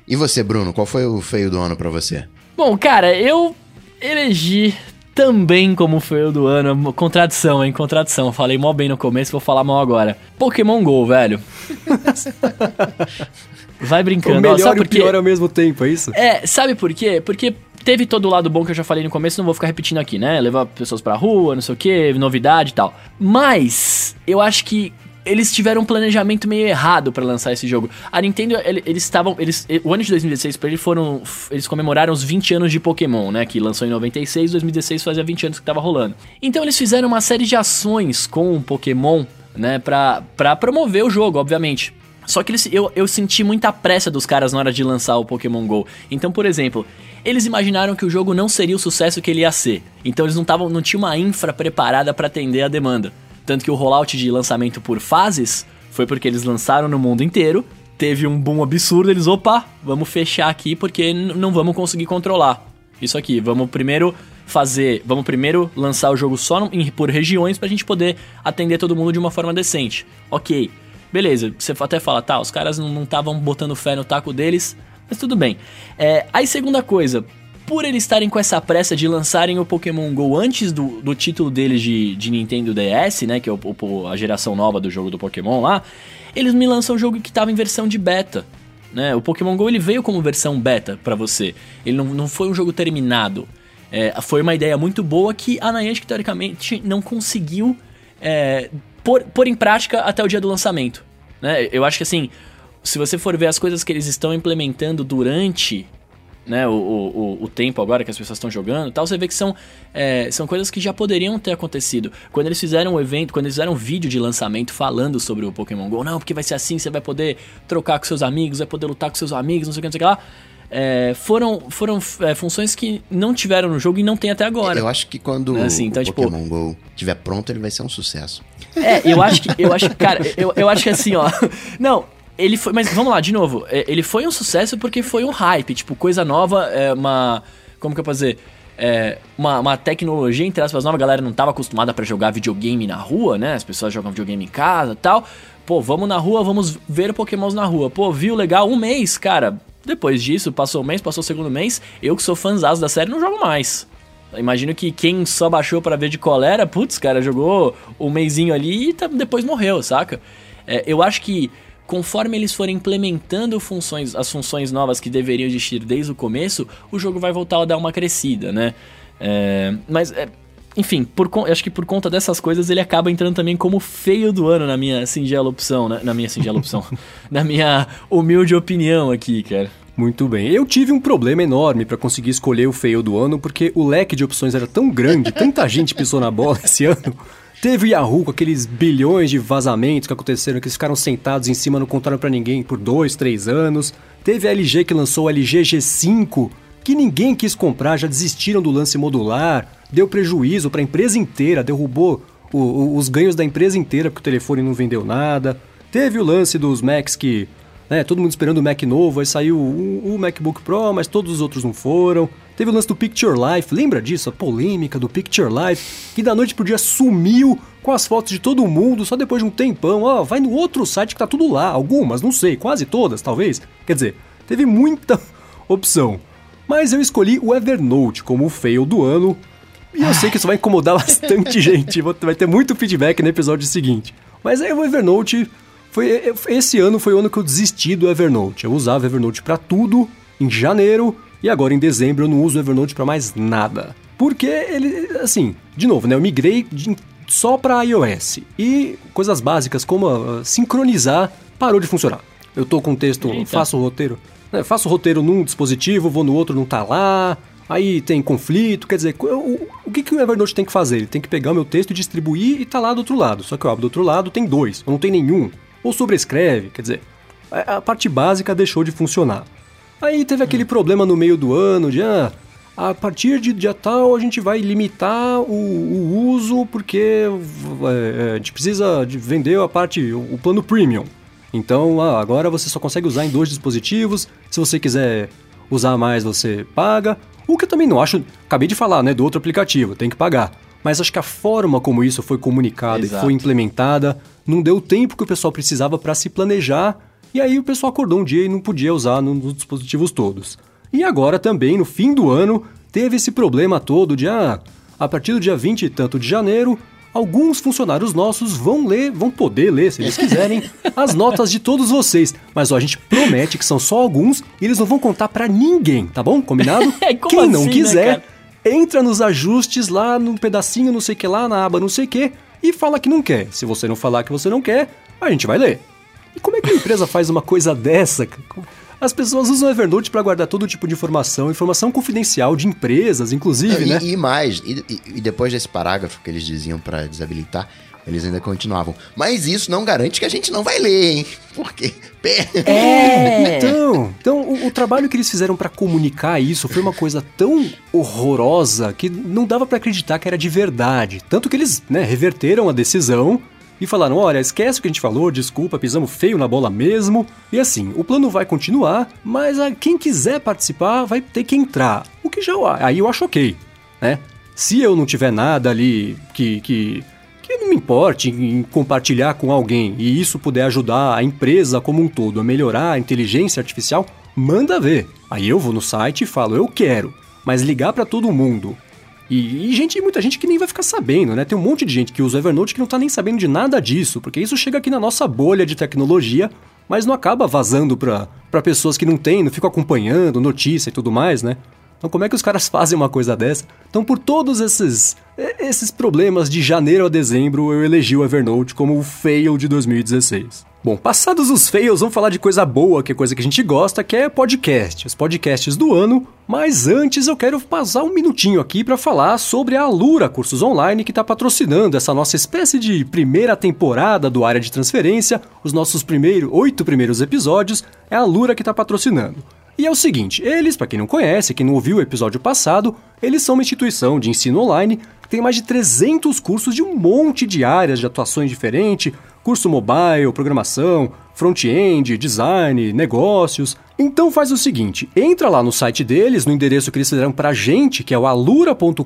e você, Bruno, qual foi o feio do ano para você? Bom, cara, eu elegi também como feio do ano. Contradição, hein? Contradição. Falei mal bem no começo, vou falar mal agora. Pokémon GO, velho. Vai brincando. O melhor Ó, sabe e o pior ao mesmo tempo, é isso? É, sabe por quê? Porque teve todo o lado bom que eu já falei no começo, não vou ficar repetindo aqui, né? Levar pessoas pra rua, não sei o que, novidade e tal. Mas, eu acho que eles tiveram um planejamento meio errado para lançar esse jogo. A Nintendo, eles estavam. Eles, o ano de 2016 pra eles foram. Eles comemoraram os 20 anos de Pokémon, né? Que lançou em 96, 2016 fazia 20 anos que tava rolando. Então eles fizeram uma série de ações com o Pokémon, né? Pra, pra promover o jogo, obviamente. Só que eles, eu, eu senti muita pressa dos caras na hora de lançar o Pokémon GO. Então, por exemplo, eles imaginaram que o jogo não seria o sucesso que ele ia ser. Então eles não, tavam, não tinham uma infra preparada para atender a demanda. Tanto que o rollout de lançamento por fases foi porque eles lançaram no mundo inteiro, teve um boom absurdo, eles, opa, vamos fechar aqui porque não vamos conseguir controlar isso aqui. Vamos primeiro fazer, vamos primeiro lançar o jogo só em, por regiões pra gente poder atender todo mundo de uma forma decente. Ok, beleza, você até fala, tá, os caras não estavam botando fé no taco deles, mas tudo bem. É, aí segunda coisa, por eles estarem com essa pressa de lançarem o Pokémon GO antes do, do título deles de, de Nintendo DS, né? Que é o, o, a geração nova do jogo do Pokémon lá, eles me lançam um jogo que estava em versão de beta. Né? O Pokémon GO ele veio como versão beta para você. Ele não, não foi um jogo terminado. É, foi uma ideia muito boa que a Niantic, teoricamente, não conseguiu é, pôr, pôr em prática até o dia do lançamento. Né? Eu acho que assim, se você for ver as coisas que eles estão implementando durante né, o, o, o tempo agora que as pessoas estão jogando tal, você vê que são, é, são coisas que já poderiam ter acontecido. Quando eles fizeram um evento, quando eles fizeram um vídeo de lançamento falando sobre o Pokémon GO, não, porque vai ser assim, você vai poder trocar com seus amigos, vai poder lutar com seus amigos, não sei o que, não sei o que lá. É, foram foram é, funções que não tiveram no jogo e não tem até agora. Eu acho que quando assim, então, o tipo, Pokémon GO estiver pronto, ele vai ser um sucesso. É, eu acho que, eu acho que, cara, eu, eu acho que assim, ó. Não, ele foi. Mas vamos lá, de novo. É, ele foi um sucesso porque foi um hype. Tipo, coisa nova, é uma. Como que eu posso dizer? É, uma, uma tecnologia, entre aspas, nova. A galera não estava acostumada para jogar videogame na rua, né? As pessoas jogam videogame em casa tal. Pô, vamos na rua, vamos ver Pokémons na rua. Pô, viu legal? Um mês, cara. Depois disso, passou um mês, passou o segundo mês. Eu que sou fãzão da série, não jogo mais. Imagino que quem só baixou para ver de colera, putz, cara, jogou um mêsinho ali e tá, depois morreu, saca? É, eu acho que conforme eles forem implementando funções, as funções novas que deveriam existir desde o começo, o jogo vai voltar a dar uma crescida, né? É, mas, é, enfim, por, acho que por conta dessas coisas ele acaba entrando também como feio do ano na minha singela opção, né? na minha singela opção, na minha humilde opinião aqui, cara. Muito bem. Eu tive um problema enorme para conseguir escolher o feio do ano, porque o leque de opções era tão grande, tanta gente pisou na bola esse ano, Teve o Yahoo com aqueles bilhões de vazamentos que aconteceram, que eles ficaram sentados em cima, não contaram para ninguém por dois, três anos. Teve a LG que lançou o LG G5, que ninguém quis comprar, já desistiram do lance modular, deu prejuízo para a empresa inteira, derrubou o, o, os ganhos da empresa inteira porque o telefone não vendeu nada. Teve o lance dos Macs que né? Todo mundo esperando o Mac novo, aí saiu o, o, MacBook Pro, mas todos os outros não foram. Teve o lance do Picture Life, lembra disso? A polêmica do Picture Life, que da noite pro dia sumiu com as fotos de todo mundo, só depois de um tempão. Ó, vai no outro site que tá tudo lá. Algumas, não sei, quase todas, talvez. Quer dizer, teve muita opção. Mas eu escolhi o Evernote como o fail do ano. E eu sei que isso vai incomodar bastante gente. Vai ter muito feedback no episódio seguinte. Mas aí o Evernote foi, esse ano foi o ano que eu desisti do Evernote. Eu usava Evernote para tudo em janeiro e agora em dezembro eu não uso o Evernote para mais nada. Porque ele, assim, de novo, né? Eu migrei de, só para iOS e coisas básicas como uh, sincronizar parou de funcionar. Eu tô com o texto, Eita. faço o roteiro, né, faço o roteiro num dispositivo, vou no outro, não tá lá. Aí tem conflito, quer dizer, o, o que, que o Evernote tem que fazer? Ele tem que pegar o meu texto, distribuir e tá lá do outro lado. Só que eu abro do outro lado, tem dois, não tem nenhum ou sobrescreve, quer dizer, a parte básica deixou de funcionar. Aí teve aquele problema no meio do ano de ah, a partir de dia tal a gente vai limitar o, o uso porque é, a gente precisa de vender a parte, o, o plano premium. Então agora você só consegue usar em dois dispositivos. Se você quiser usar mais, você paga. O que eu também não acho. Acabei de falar, né? Do outro aplicativo, tem que pagar. Mas acho que a forma como isso foi comunicado Exato. e foi implementada não deu o tempo que o pessoal precisava para se planejar. E aí o pessoal acordou um dia e não podia usar nos dispositivos todos. E agora também, no fim do ano, teve esse problema todo de ah, a partir do dia 20 e tanto de janeiro, alguns funcionários nossos vão ler, vão poder ler, se eles quiserem, as notas de todos vocês. Mas ó, a gente promete que são só alguns e eles não vão contar pra ninguém, tá bom? Combinado? Como Quem não assim, né, quiser, cara? entra nos ajustes lá no pedacinho não sei que lá, na aba não sei que, e fala que não quer. Se você não falar que você não quer, a gente vai ler. E como é que a empresa faz uma coisa dessa? As pessoas usam o Evernote para guardar todo tipo de informação, informação confidencial de empresas, inclusive, e, né? e mais, e, e- depois desse parágrafo que eles diziam pra desabilitar, eles ainda continuavam. Mas isso não garante que a gente não vai ler, hein? Porque. É. Então, então o, o trabalho que eles fizeram para comunicar isso foi uma coisa tão horrorosa que não dava para acreditar que era de verdade. Tanto que eles, né, reverteram a decisão e falaram: "Olha, esquece o que a gente falou, desculpa, pisamos feio na bola mesmo". E assim, o plano vai continuar, mas quem quiser participar vai ter que entrar. O que já aí eu acho OK, né? Se eu não tiver nada ali que que que não me importe em compartilhar com alguém e isso puder ajudar a empresa como um todo a melhorar a inteligência artificial, manda ver. Aí eu vou no site e falo, eu quero, mas ligar para todo mundo. E, e gente, muita gente que nem vai ficar sabendo, né? Tem um monte de gente que usa o Evernote que não tá nem sabendo de nada disso, porque isso chega aqui na nossa bolha de tecnologia, mas não acaba vazando pra, pessoas que não têm, não ficam acompanhando notícia e tudo mais, né? Então como é que os caras fazem uma coisa dessa? Então por todos esses esses problemas de janeiro a dezembro, eu elegi o Evernote como o fail de 2016. Bom, passados os fails, vamos falar de coisa boa, que é coisa que a gente gosta, que é podcast, os podcasts do ano. Mas antes eu quero passar um minutinho aqui para falar sobre a Alura Cursos Online, que está patrocinando essa nossa espécie de primeira temporada do Área de Transferência. Os nossos primeiros oito primeiros episódios é a Alura que está patrocinando. E é o seguinte, eles, para quem não conhece, quem não ouviu o episódio passado, eles são uma instituição de ensino online que tem mais de 300 cursos de um monte de áreas de atuações diferentes, curso mobile, programação, front-end, design, negócios. Então faz o seguinte, entra lá no site deles, no endereço que eles fizeram pra gente, que é o alura.com.br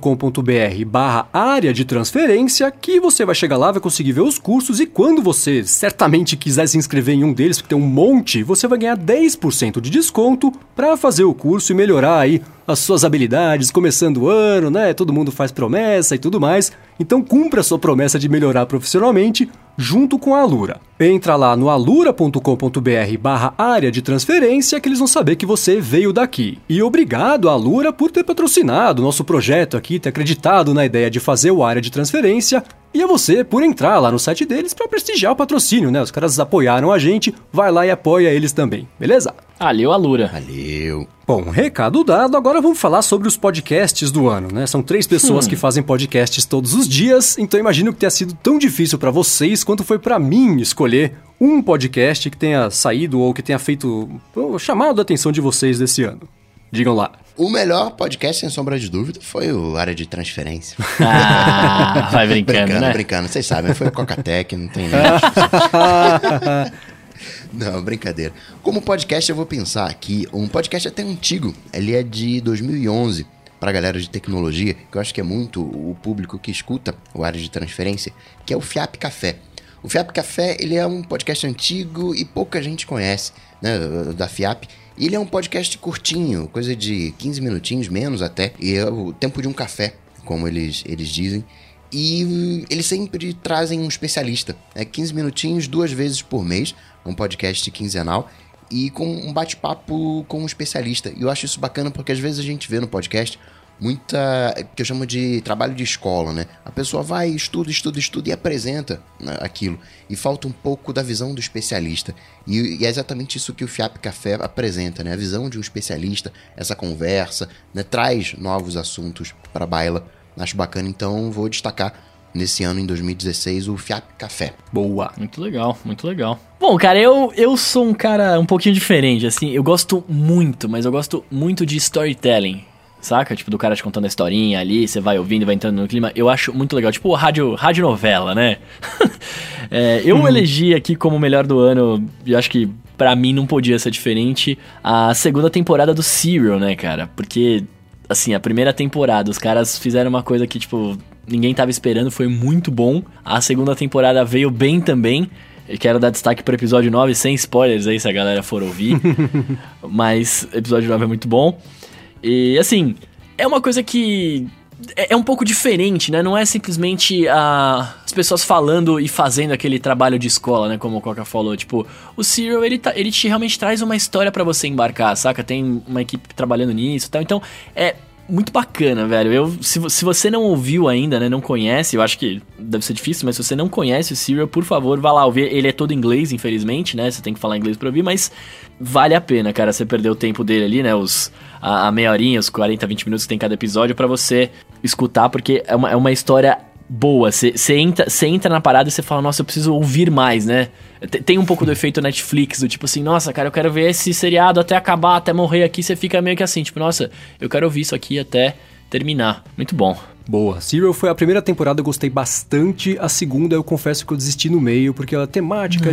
barra área de transferência, que você vai chegar lá, vai conseguir ver os cursos e quando você certamente quiser se inscrever em um deles, porque tem um monte, você vai ganhar 10% de desconto para fazer o curso e melhorar aí as suas habilidades, começando o ano, né? Todo mundo faz promessa e tudo mais. Então cumpra a sua promessa de melhorar profissionalmente junto com a Alura. Entra lá no alura.com.br barra área de transferência que eles vão saber que você veio daqui. E obrigado, Alura, por ter patrocinado o nosso projeto aqui, ter acreditado na ideia de fazer o área de transferência. E a você por entrar lá no site deles para prestigiar o patrocínio, né? Os caras apoiaram a gente, vai lá e apoia eles também, beleza? Valeu, Alura. Valeu. Bom, recado dado, agora vamos falar sobre os podcasts do ano, né? São três pessoas que fazem podcasts todos os dias, então imagino que tenha sido tão difícil pra vocês quanto foi pra mim escolher um podcast que tenha saído ou que tenha feito ou chamado a atenção de vocês desse ano. Digam lá. O melhor podcast, sem sombra de dúvida, foi o Área de Transferência. Ah, vai brincando, brincando, né? brincando. Vocês sabem, foi o Cocatec, não tem nada. Não, brincadeira. Como podcast, eu vou pensar aqui. Um podcast até antigo. Ele é de 2011. Pra galera de tecnologia, que eu acho que é muito o público que escuta o área de transferência, que é o Fiap Café. O Fiap Café, ele é um podcast antigo e pouca gente conhece, né, da Fiap. E ele é um podcast curtinho, coisa de 15 minutinhos, menos até. E é o tempo de um café, como eles, eles dizem. E eles sempre trazem um especialista. É 15 minutinhos, duas vezes por mês, um podcast quinzenal. E com um bate-papo com um especialista. E eu acho isso bacana porque às vezes a gente vê no podcast muita. que eu chamo de trabalho de escola, né? A pessoa vai, estuda, estuda, estuda e apresenta né, aquilo. E falta um pouco da visão do especialista. E, e é exatamente isso que o Fiap Café apresenta, né? A visão de um especialista, essa conversa, né? Traz novos assuntos para a baila. Acho bacana, então vou destacar nesse ano, em 2016, o Fiap Café. Boa. Muito legal, muito legal. Bom, cara, eu, eu sou um cara um pouquinho diferente, assim, eu gosto muito, mas eu gosto muito de storytelling. Saca? Tipo, do cara te contando a historinha ali, você vai ouvindo, vai entrando no clima. Eu acho muito legal. Tipo, rádio, rádio novela, né? É, eu uhum. elegi aqui como melhor do ano, e acho que para mim não podia ser diferente, a segunda temporada do Serial, né, cara? Porque, assim, a primeira temporada, os caras fizeram uma coisa que, tipo, ninguém tava esperando, foi muito bom. A segunda temporada veio bem também. Eu quero dar destaque pro episódio 9, sem spoilers aí, se a galera for ouvir. Mas episódio 9 é muito bom. E, assim, é uma coisa que é, é um pouco diferente, né? Não é simplesmente uh, as pessoas falando e fazendo aquele trabalho de escola, né? Como o Coca falou. Tipo, o Serial, ele, tá, ele te realmente traz uma história para você embarcar, saca? Tem uma equipe trabalhando nisso e tal. Então, é muito bacana, velho. Eu, se, se você não ouviu ainda, né? Não conhece, eu acho que deve ser difícil, mas se você não conhece o Serial, por favor, vá lá ouvir. Ele é todo inglês, infelizmente, né? Você tem que falar inglês pra ouvir, mas vale a pena, cara, você perder o tempo dele ali, né? Os, a, a meia horinha, os 40, 20 minutos que tem cada episódio para você escutar, porque é uma, é uma história boa. Você entra, entra na parada e você fala, nossa, eu preciso ouvir mais, né? Tem um pouco do efeito Netflix, do tipo assim, nossa, cara, eu quero ver esse seriado até acabar, até morrer aqui. Você fica meio que assim, tipo, nossa, eu quero ouvir isso aqui até terminar. Muito bom. Boa. Serial foi a primeira temporada, eu gostei bastante. A segunda, eu confesso que eu desisti no meio, porque a temática.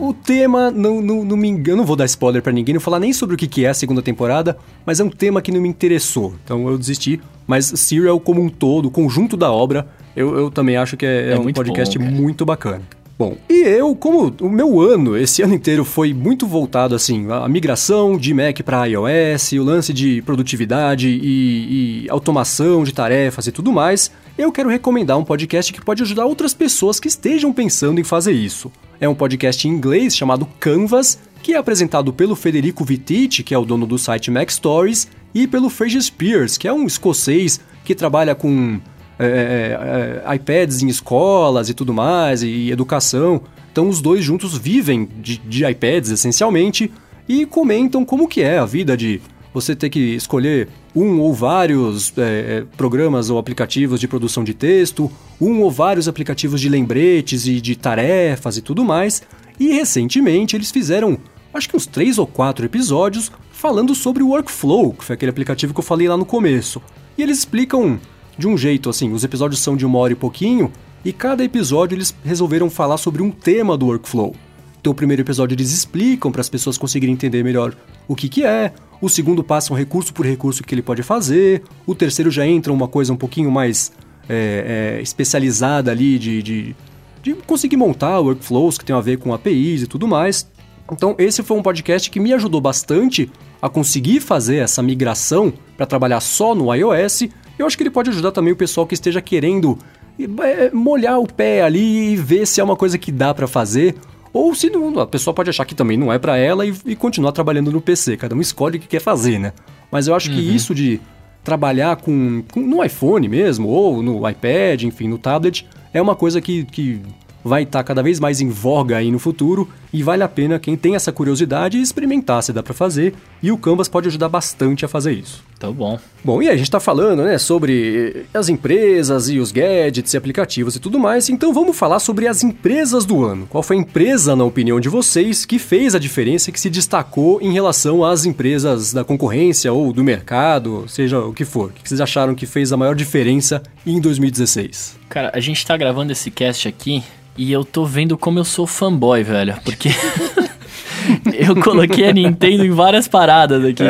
O tema não, não, não me engano. Não vou dar spoiler para ninguém, não falar nem sobre o que é a segunda temporada, mas é um tema que não me interessou. Então eu desisti. Mas Serial, como um todo, o conjunto da obra, eu, eu também acho que é, é, é um podcast bom, muito bacana. Bom, e eu, como o meu ano, esse ano inteiro foi muito voltado assim, a migração de Mac para iOS, o lance de produtividade e, e, automação de tarefas e tudo mais, eu quero recomendar um podcast que pode ajudar outras pessoas que estejam pensando em fazer isso. É um podcast em inglês chamado Canvas, que é apresentado pelo Federico Vittiti, que é o dono do site Mac Stories, e pelo Fraser Spears, que é um escocês que trabalha com é, é, é, iPads em escolas e tudo mais, e, educação. Então os dois juntos vivem de, de iPads essencialmente e comentam como que é a vida de você ter que escolher um ou vários é, é, programas ou aplicativos de produção de texto, um ou vários aplicativos de lembretes e de tarefas e tudo mais. E recentemente eles fizeram, acho que uns três ou quatro episódios falando sobre o Workflow, que foi aquele aplicativo que eu falei lá no começo. E eles explicam de um jeito assim. Os episódios são de uma hora e pouquinho, e cada episódio eles resolveram falar sobre um tema do workflow. Então, o primeiro episódio eles explicam para as pessoas conseguirem entender melhor o que, que é, o segundo passa um recurso por recurso que ele pode fazer, o terceiro já entra uma coisa um pouquinho mais é, é, especializada ali de, de, de conseguir montar workflows que tem a ver com APIs e tudo mais. Então, esse foi um podcast que me ajudou bastante a conseguir fazer essa migração para trabalhar só no iOS eu acho que ele pode ajudar também o pessoal que esteja querendo é, molhar o pé ali e ver se é uma coisa que dá para fazer. Ou se não, a pessoa pode achar que também não é para ela e, e, continuar trabalhando no PC. Cada um escolhe o que quer fazer, né? Mas eu acho uhum. que isso de trabalhar com, com, no iPhone mesmo, ou no iPad, enfim, no tablet, é uma coisa que, que vai estar tá cada vez mais em voga aí no futuro e vale a pena quem tem essa curiosidade experimentar se dá para fazer e o Canvas pode ajudar bastante a fazer isso. Tá bom. Bom, e aí a gente está falando, né, sobre as empresas e os gadgets e aplicativos e tudo mais, então vamos falar sobre as empresas do ano. Qual foi a empresa, na opinião de vocês, que fez a diferença e que se destacou em relação às empresas da concorrência ou do mercado, seja o que for? O que vocês acharam que fez a maior diferença em 2016? Cara, a gente está gravando esse cast aqui e eu tô vendo como eu sou fanboy, velho. Porque eu coloquei a Nintendo em várias paradas aqui.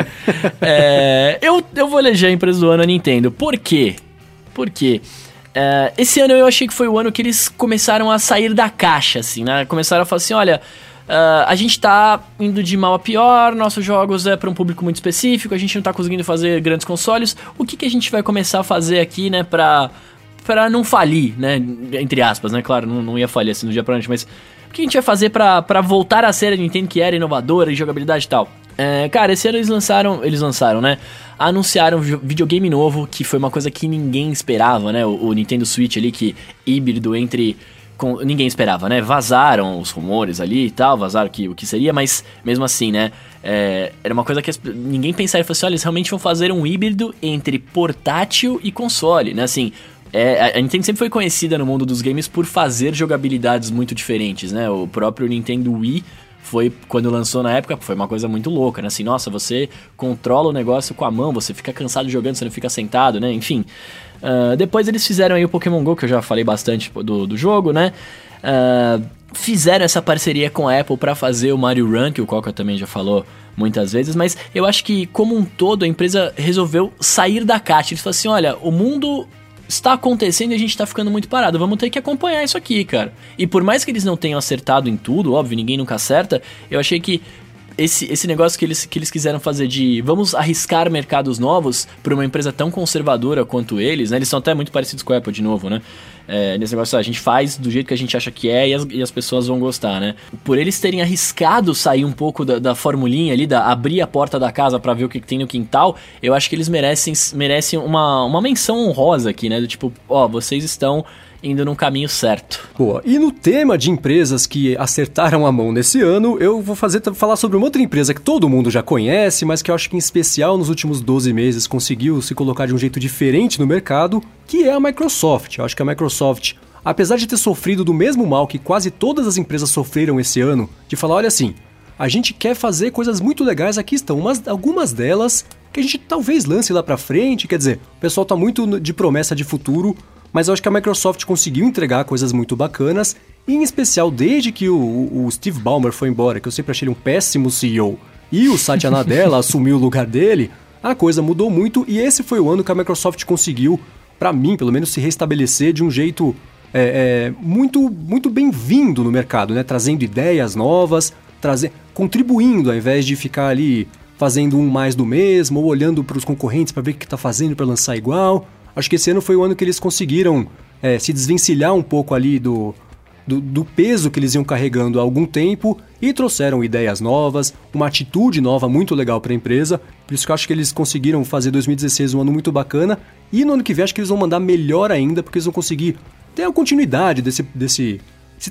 É, eu, eu vou eleger a empresa do ano a Nintendo. Por quê? Por quê? É, esse ano eu achei que foi o ano que eles começaram a sair da caixa, assim, né? Começaram a falar assim: olha. Uh, a gente tá indo de mal a pior, nossos jogos é para um público muito específico, a gente não tá conseguindo fazer grandes consoles. O que, que a gente vai começar a fazer aqui, né, pra, para não falir, né? Entre aspas, né? Claro, não, não ia falir assim no dia pra noite, mas que a gente vai fazer para voltar a ser a Nintendo que era inovadora em jogabilidade e tal? É, cara, esse ano eles lançaram, eles lançaram, né? Anunciaram um videogame novo, que foi uma coisa que ninguém esperava, né? O, o Nintendo Switch ali, que híbrido entre com, ninguém esperava, né? Vazaram os rumores ali e tal, vazaram que, o que seria, mas mesmo assim, né? É, era uma coisa que ninguém pensava e falou assim: olha, eles realmente vão fazer um híbrido entre portátil e console, né? Assim, é, a Nintendo sempre foi conhecida no mundo dos games por fazer jogabilidades muito diferentes, né? O próprio Nintendo Wii foi quando lançou na época, foi uma coisa muito louca, né? Assim, nossa, você controla o negócio com a mão, você fica cansado jogando, você não fica sentado, né? Enfim. Uh, depois eles fizeram aí o Pokémon GO, que eu já falei bastante do, do jogo, né? uh, fizeram essa parceria com a Apple para fazer o Mario Run, que o Coca também já falou muitas vezes, mas eu acho que como um todo a empresa resolveu sair da caixa. Eles falaram assim, olha, o mundo está acontecendo e a gente está ficando muito parado. Vamos ter que acompanhar isso aqui, cara. E por mais que eles não tenham acertado em tudo, óbvio, ninguém nunca acerta, eu achei que esse, esse negócio que eles, que eles quiseram fazer de vamos arriscar mercados novos para uma empresa tão conservadora quanto eles, né? Eles são até muito parecidos com a Apple de novo, né? É, nesse negócio, a gente faz do jeito que a gente acha que é e as, e as pessoas vão gostar, né? Por eles terem arriscado sair um pouco da, da formulinha ali, da abrir a porta da casa para ver o que, tem no quintal, eu acho que eles merecem, merecem uma, uma menção honrosa aqui, né? Do tipo, ó, vocês estão indo num caminho certo. Boa. E no tema de empresas que acertaram a mão nesse ano, eu vou fazer falar sobre uma outra empresa que todo mundo já conhece, mas que eu acho que em especial nos últimos 12 meses conseguiu se colocar de um jeito diferente no mercado, que é a Microsoft. Eu acho que a Microsoft, apesar de ter sofrido do mesmo mal que quase todas as empresas sofreram esse ano, de falar, olha assim, a gente quer fazer coisas muito legais, aqui estão umas, algumas delas que a gente talvez lance lá para frente, quer dizer, o pessoal tá muito de promessa de futuro, mas eu acho que a Microsoft conseguiu entregar coisas muito bacanas, e em especial desde que o, o Steve Ballmer foi embora, que eu sempre achei ele um péssimo CEO, e o Satya Nadella assumiu o lugar dele, a coisa mudou muito e esse foi o ano que a Microsoft conseguiu, para mim, pelo menos, se restabelecer de um jeito é, é, muito, muito bem-vindo no mercado, né? Trazendo ideias novas, trazer, contribuindo ao invés de ficar ali fazendo um mais do mesmo ou olhando para os concorrentes para ver o que está fazendo para lançar igual. Acho que esse ano foi o ano que eles conseguiram é, se desvencilhar um pouco ali do, do, do, peso que eles iam carregando há algum tempo e trouxeram ideias novas, uma atitude nova muito legal para a empresa. Por isso que eu acho que eles conseguiram fazer 2016 um ano muito bacana. E no ano que vem acho que eles vão mandar melhor ainda, porque eles vão conseguir ter a continuidade desse, desse,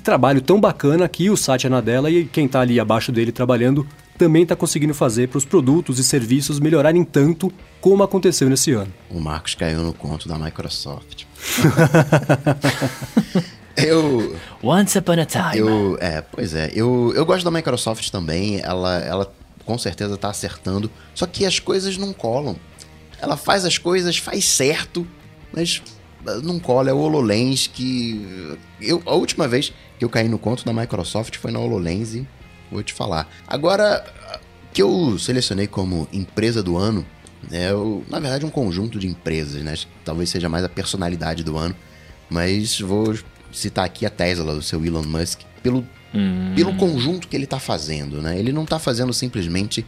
trabalho tão bacana que o Satya Nadella e quem está ali abaixo dele trabalhando também está conseguindo fazer para os produtos e serviços melhorarem tanto como aconteceu nesse ano. O Marcos caiu no conto da Microsoft. eu. Once upon a time. Eu, é, pois é. Eu, eu gosto da Microsoft também. Ela, ela com certeza está acertando. Só que as coisas não colam. Ela faz as coisas, faz certo, mas não cola. É o HoloLens que. Eu, a última vez que eu caí no conto da Microsoft foi na HoloLens e vou te falar. Agora, que eu selecionei como empresa do ano, é, na verdade, um conjunto de empresas, né? Talvez seja mais a personalidade do ano, mas vou citar aqui a Tesla, do seu Elon Musk, pelo, hum. pelo conjunto que ele está fazendo, né? Ele não está fazendo simplesmente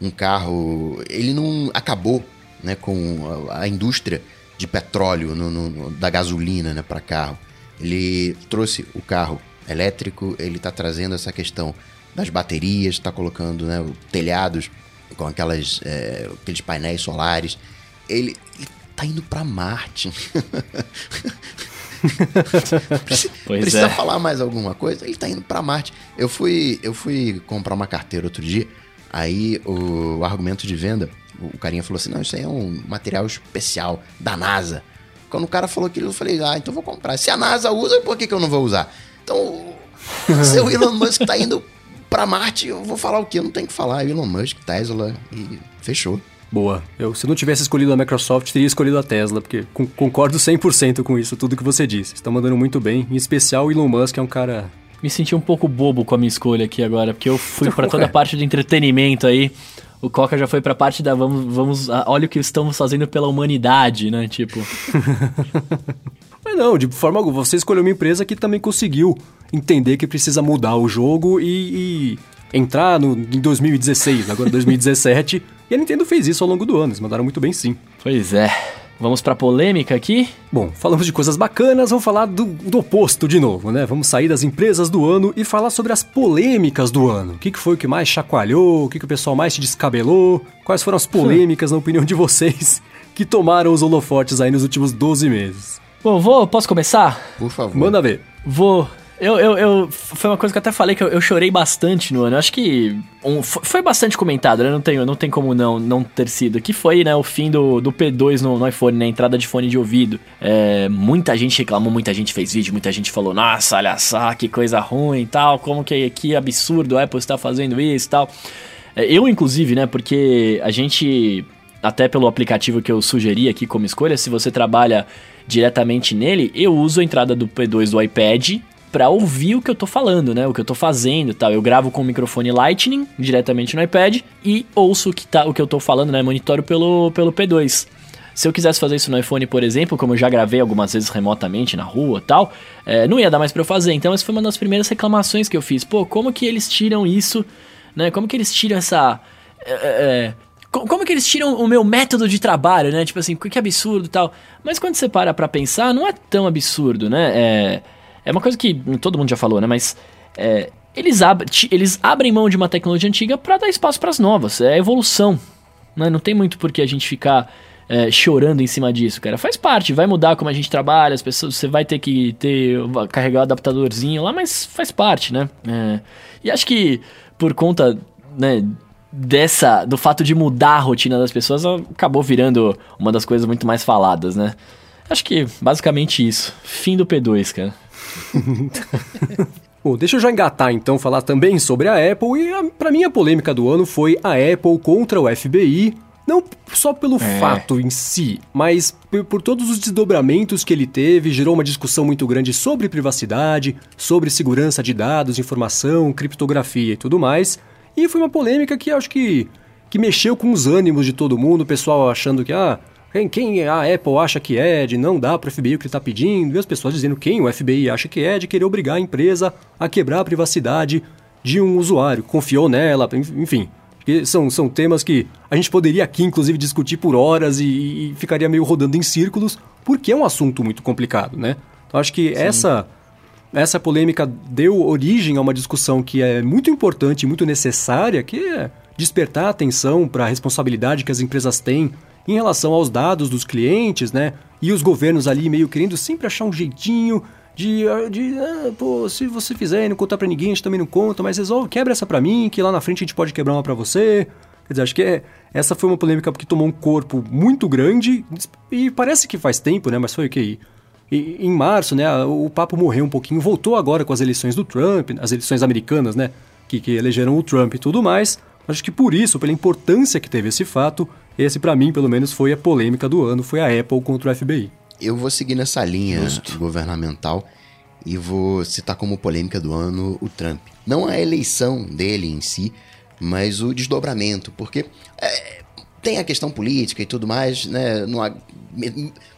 um carro... Ele não acabou né, com a, a indústria de petróleo, no, no, da gasolina né, para carro. Ele trouxe o carro elétrico, ele está trazendo essa questão das baterias, está colocando né, telhados com aquelas, é, aqueles painéis solares. Ele, ele tá indo para Marte. Precisa é. falar mais alguma coisa? Ele tá indo para Marte. Eu fui, eu fui comprar uma carteira outro dia. Aí o, o argumento de venda, o carinha falou assim: não, isso aí é um material especial da NASA. Quando o cara falou aquilo, eu falei: ah, então vou comprar. Se a NASA usa, por que, que eu não vou usar? Então, seu Elon Musk tá indo para Marte, eu vou falar o que? Eu não tenho que falar. Elon Musk, Tesla e fechou. Boa. Eu, se não tivesse escolhido a Microsoft, teria escolhido a Tesla, porque com, concordo 100% com isso, tudo que você disse. Estão mandando muito bem. Em especial, o Elon Musk é um cara. Me senti um pouco bobo com a minha escolha aqui agora, porque eu fui para toda a parte de entretenimento aí. O Coca já foi pra parte da vamos, vamos, olha o que estamos fazendo pela humanidade, né? Tipo. Mas não, de forma alguma. Você escolheu uma empresa que também conseguiu entender que precisa mudar o jogo e, e entrar no, em 2016, agora 2017. e a Nintendo fez isso ao longo do ano, eles mandaram muito bem sim. Pois é. Vamos pra polêmica aqui? Bom, falamos de coisas bacanas, vamos falar do, do, oposto de novo, né? Vamos sair das empresas do ano e falar sobre as polêmicas do ano. O que, que foi o que mais chacoalhou, o que, que o pessoal mais se descabelou, quais foram as polêmicas, na opinião de vocês, que tomaram os holofotes aí nos últimos 12 meses. Bom, vou, posso começar? Por favor. Manda ver. Vou eu, eu, eu, foi uma coisa que eu até falei que eu, eu chorei bastante no ano. Eu acho que um, foi bastante comentado, né? Não tem, não tem como não, não ter sido. Que foi, né, o fim do, do P2 no, no iPhone, né? Entrada de fone de ouvido. É, muita gente reclamou, muita gente fez vídeo, muita gente falou, nossa, olha só, que coisa ruim e tal. Como que, que absurdo a Apple está fazendo isso e tal. É, eu, inclusive, né, porque a gente até pelo aplicativo que eu sugeri aqui como escolha, se você trabalha diretamente nele, eu uso a entrada do P2 do iPad para ouvir o que eu tô falando, né? O que eu tô fazendo e tal. Eu gravo com o microfone Lightning diretamente no iPad e ouço o que, tá, o que eu tô falando, né? Monitoro pelo, pelo P2. Se eu quisesse fazer isso no iPhone, por exemplo, como eu já gravei algumas vezes remotamente na rua tal, é, não ia dar mais pra eu fazer. Então, essa foi uma das primeiras reclamações que eu fiz. Pô, como que eles tiram isso, né? Como que eles tiram essa. É, é, como que eles tiram o meu método de trabalho, né? Tipo assim, que absurdo e tal. Mas quando você para pra pensar, não é tão absurdo, né? É é uma coisa que todo mundo já falou, né? Mas é, eles, ab eles abrem mão de uma tecnologia antiga para dar espaço para as novas. É evolução. Né? Não tem muito por que a gente ficar é, chorando em cima disso, cara. Faz parte, vai mudar como a gente trabalha, as pessoas, você vai ter que ter carregar o adaptadorzinho lá, mas faz parte, né? É, e acho que por conta, né, dessa do fato de mudar a rotina das pessoas, acabou virando uma das coisas muito mais faladas, né? Acho que basicamente isso. Fim do P2, cara. Bom, deixa eu já engatar então, falar também sobre a Apple. E para mim a polêmica do ano foi a Apple contra o FBI. Não só pelo é. fato em si, mas por, por, todos os desdobramentos que ele teve, gerou uma discussão muito grande sobre privacidade, sobre segurança de dados, informação, criptografia e tudo mais. E foi uma polêmica que acho que, que mexeu com os ânimos de todo mundo, o pessoal achando que, ah, quem, quem a Apple acha que é de não dar para o FBI o que ele está pedindo, e as pessoas dizendo quem o FBI acha que é de querer obrigar a empresa a quebrar a privacidade de um usuário, confiou nela, enfim. São, são temas que a gente poderia aqui, inclusive, discutir por horas e, e ficaria meio rodando em círculos, porque é um assunto muito complicado, né? Então acho que essa, essa polêmica deu origem a uma discussão que é muito importante e muito necessária, que é despertar a atenção para a responsabilidade que as empresas têm em relação aos dados dos clientes, né? E os governos ali meio querendo sempre achar um jeitinho de, ah, de ah, pô, se você fizer e não contar para ninguém, a gente também não conta, mas resolve, quebra essa para mim, que lá na frente a gente pode quebrar uma para você. Quer dizer, acho que é, essa foi uma polêmica que tomou um corpo muito grande e parece que faz tempo, né? Mas foi o que? E, em março, né? O papo morreu um pouquinho, voltou agora com as eleições do Trump, as eleições americanas, né? Que, que elegeram o Trump e tudo mais. Acho que por isso, pela importância que teve esse fato, esse para mim, pelo menos, foi a polêmica do ano, foi a Apple contra o FBI. Eu vou seguir nessa linha Justo. governamental e vou citar como polêmica do ano o Trump. Não a eleição dele em si, mas o desdobramento, porque é, tem a questão política e tudo mais, né? Há,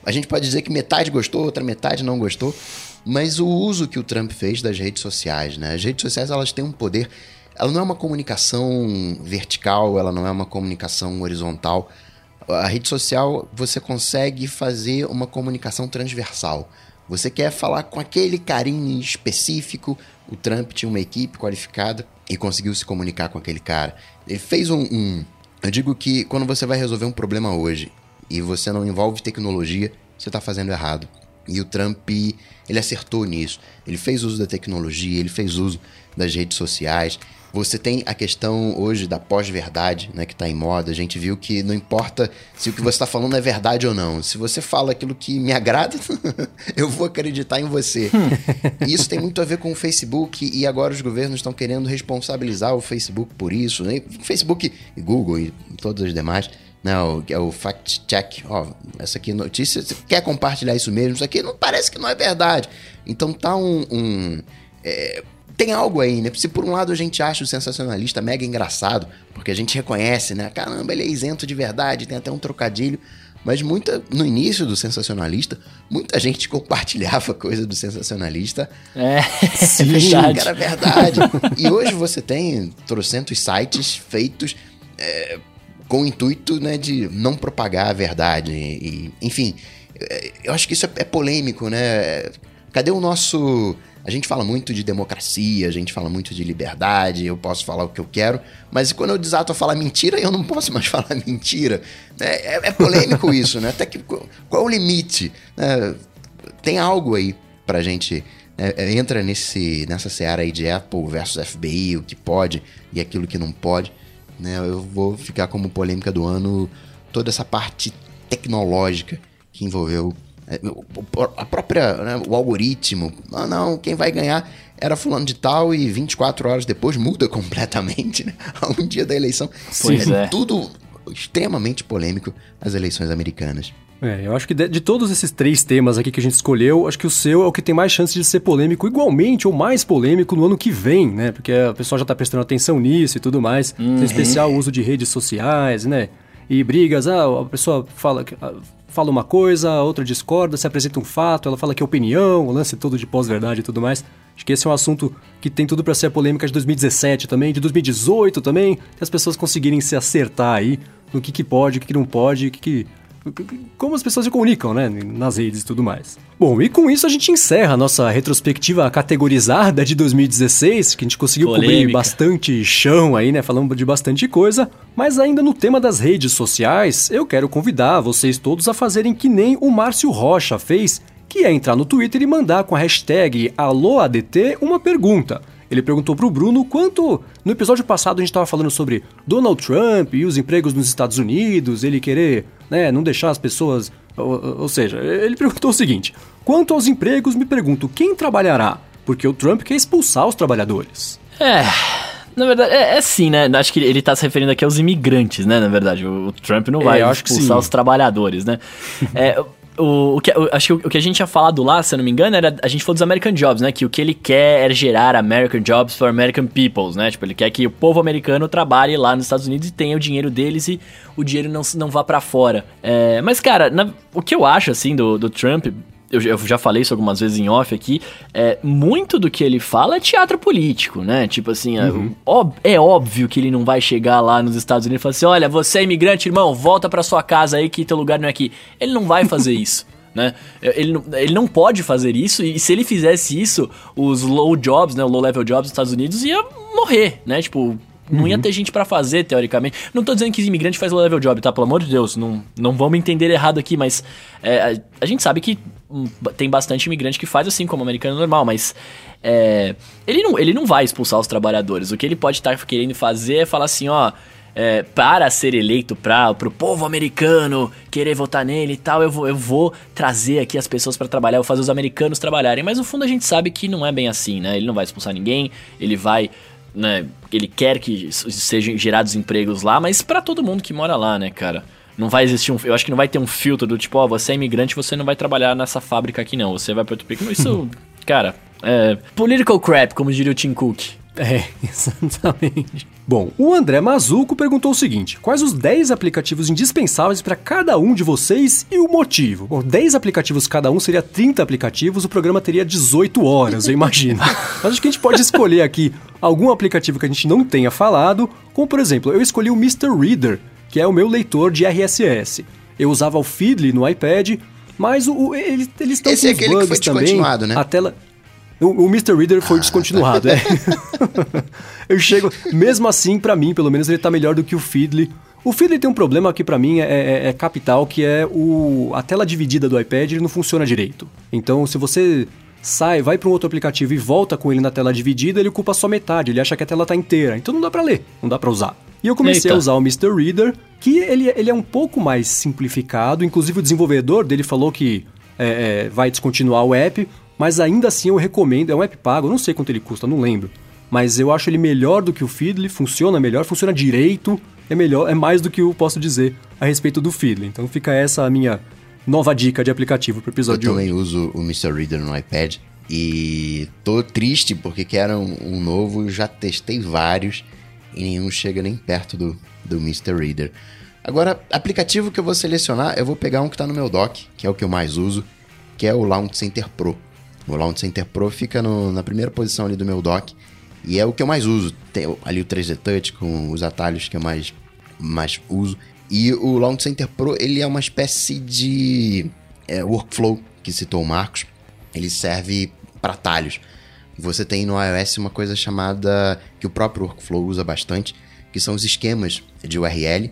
a gente pode dizer que metade gostou, outra metade não gostou, mas o uso que o Trump fez das redes sociais, né? As redes sociais elas têm um poder ela não é uma comunicação vertical, ela não é uma comunicação horizontal. A rede social você consegue fazer uma comunicação transversal. Você quer falar com aquele carinho específico. O Trump tinha uma equipe qualificada e conseguiu se comunicar com aquele cara. Ele fez um, um. Eu digo que quando você vai resolver um problema hoje e você não envolve tecnologia, você está fazendo errado. E o Trump, ele acertou nisso. Ele fez uso da tecnologia, ele fez uso das redes sociais. Você tem a questão hoje da pós-verdade, né, que está em moda. A gente viu que não importa se o que você está falando é verdade ou não. Se você fala aquilo que me agrada, eu vou acreditar em você. e isso tem muito a ver com o Facebook e agora os governos estão querendo responsabilizar o Facebook por isso. Né? Facebook Google e todas as demais. Não, né? é o fact check. Ó, essa aqui é notícia, você quer compartilhar isso mesmo? Isso aqui não parece que não é verdade. Então tá um, um é, tem algo aí, né? Se por um lado a gente acha o sensacionalista mega engraçado, porque a gente reconhece, né? Caramba, ele é isento de verdade, tem até um trocadilho. Mas muita, no início do sensacionalista, muita gente compartilhava coisa do sensacionalista. É, Sim, é verdade. que era verdade. e hoje você tem trocentos sites feitos é, com o intuito né, de não propagar a verdade. E, enfim, é, eu acho que isso é, é polêmico, né? Cadê o nosso a gente fala muito de democracia, a gente fala muito de liberdade, eu posso falar o que eu quero, mas quando eu desato a falar mentira, eu não posso mais falar mentira. É, é, é polêmico isso, né? Até que qual é o limite? É, tem algo aí pra gente. Né? É, entra nesse, nessa seara aí de Apple versus FBI, o que pode e aquilo que não pode. Né? Eu vou ficar como polêmica do ano toda essa parte tecnológica que envolveu a própria, né, o algoritmo, ah não, quem vai ganhar era fulano de tal e 24 horas depois muda completamente, né? A um dia da eleição. Pois é, é. Tudo extremamente polêmico as eleições americanas. É, eu acho que de, de, todos esses três temas aqui que a gente escolheu, acho que o seu é o que tem mais chance de ser polêmico, igualmente ou mais polêmico no ano que vem, né? Porque a pessoa já tá prestando atenção nisso e tudo mais. Uhum. Em especial o uso de redes sociais, né? E brigas, ah, a pessoa fala, ah, fala uma coisa, a outra discorda, se apresenta um fato, ela fala que é opinião, o lance todo de pós-verdade e tudo mais. Acho que esse é um assunto que tem tudo para ser a polêmica de 2017 também, de 2018 também, que as pessoas conseguirem se acertar aí no que, que pode, o que, que não pode, o que, que como as pessoas se comunicam, né, nas redes e tudo mais. Bom, e com isso a gente encerra a nossa retrospectiva categorizada de 2016, que a gente conseguiu Polêmica. cobrir bastante chão aí, né, falando de bastante coisa, mas ainda no tema das redes sociais, eu quero convidar vocês todos a fazerem que nem o Márcio Rocha fez, que é entrar no Twitter e mandar com a hashtag AlôADT uma pergunta. Ele perguntou pro Bruno quanto. No episódio passado a gente estava falando sobre Donald Trump e os empregos nos Estados Unidos, ele querer né, não deixar as pessoas. Ou, ou seja, ele perguntou o seguinte: quanto aos empregos, me pergunto quem trabalhará? Porque o Trump quer expulsar os trabalhadores. É. Na verdade, é, é sim, né? Acho que ele tá se referindo aqui aos imigrantes, né? Na verdade, o, o Trump não é, vai é, expulsar os trabalhadores, né? é, o, o que, o, acho que o, o, que a gente tinha falado lá, se eu não me engano, era a gente falou dos American Jobs, né? Que o que ele quer é gerar American Jobs for American Peoples, né? Tipo, ele quer que o povo americano trabalhe lá nos Estados Unidos e tenha o dinheiro deles e o dinheiro não, não vá para fora. É, mas, cara, na, o que eu acho, assim, do, do Trump, eu, eu, já falei isso algumas vezes em off aqui, é, muito do que ele fala é teatro político, né? Tipo assim, é, uhum. é, é, óbvio que ele não vai chegar lá nos Estados Unidos e falar assim: olha, você é imigrante, irmão, volta pra sua casa aí que teu lugar não é aqui. Ele não vai fazer isso. Né? Ele, não, ele não pode fazer isso, e se ele fizesse isso, os low jobs, né, low level jobs dos Estados Unidos ia morrer, né? Tipo, não ia uhum. ter gente para fazer, teoricamente. Não tô dizendo que imigrante faz low level job, tá? Pelo amor de Deus, não, não vamos entender errado aqui, mas é, a, a, gente sabe que hum, tem bastante imigrante que faz assim como americano normal, mas é, ele, não, ele não vai expulsar os trabalhadores. O que ele pode estar tá querendo fazer é falar assim, ó. É, para ser eleito para o povo americano querer votar nele e tal, eu vou, eu vou trazer aqui as pessoas para trabalhar, eu vou fazer os americanos trabalharem. Mas no fundo a gente sabe que não é bem assim, né? Ele não vai expulsar ninguém, ele vai né, ele quer que sejam gerados empregos lá, mas para todo mundo que mora lá, né, cara? Não vai existir um. Eu acho que não vai ter um filtro do tipo, ó, oh, você é imigrante, você não vai trabalhar nessa fábrica aqui, não. Você vai para outro país. Isso, cara, é. Political crap, como diria o Tim Cook. É, exatamente. Bom, o André Mazuco perguntou o seguinte: quais os 10 aplicativos indispensáveis para cada um de vocês e o motivo? Bom, 10 aplicativos cada um seria 30 aplicativos, o programa teria 18 horas, eu imagino. Mas acho que a gente pode escolher aqui algum aplicativo que a gente não tenha falado, como por exemplo, eu escolhi o Mr. Reader, que é o meu leitor de RSS. Eu usava o Feedly no iPad, mas o, o eles, eles estão Esse com é bugs que foi também. Né? A tela o, o Mr. Reader foi ah, descontinuado, tá. é. eu chego, mesmo assim, para mim, pelo menos, ele tá melhor do que o Feedly. O Feedly tem um problema que para mim é, é, é, capital, que é o a tela dividida do iPad ele não funciona direito. Então, se você sai, vai para um outro aplicativo e volta com ele na tela dividida, ele ocupa só metade, ele acha que a tela tá inteira. Então não dá para ler, não dá para usar. E eu comecei Eita. a usar o Mr. Reader, que ele, ele é um pouco mais simplificado. Inclusive o desenvolvedor dele falou que é, é, vai descontinuar o app, mas ainda assim eu recomendo, é um app pago, não sei quanto ele custa, não lembro. Mas eu acho ele melhor do que o Feedly, funciona melhor, funciona direito, é melhor, é mais do que eu posso dizer a respeito do Feedly. Então fica essa a minha nova dica de aplicativo pro episódio eu de hoje. Eu também uso o Mr. Reader no iPad e tô triste porque quero um, um novo, já testei vários e nenhum chega nem perto do, do Mr. Reader. Agora, aplicativo que eu vou selecionar, eu vou pegar um que está no meu dock, que é o que eu mais uso, que é o Launch Center Pro. O Launch Center Pro fica no, na primeira posição ali do meu dock e é o que eu mais uso. Tem ali o 3D Touch com os atalhos que eu mais, mais uso. E o Launch Center Pro ele é uma espécie de é, workflow que citou o Marcos. Ele serve para atalhos. Você tem no iOS uma coisa chamada que o próprio workflow usa bastante, que são os esquemas de URL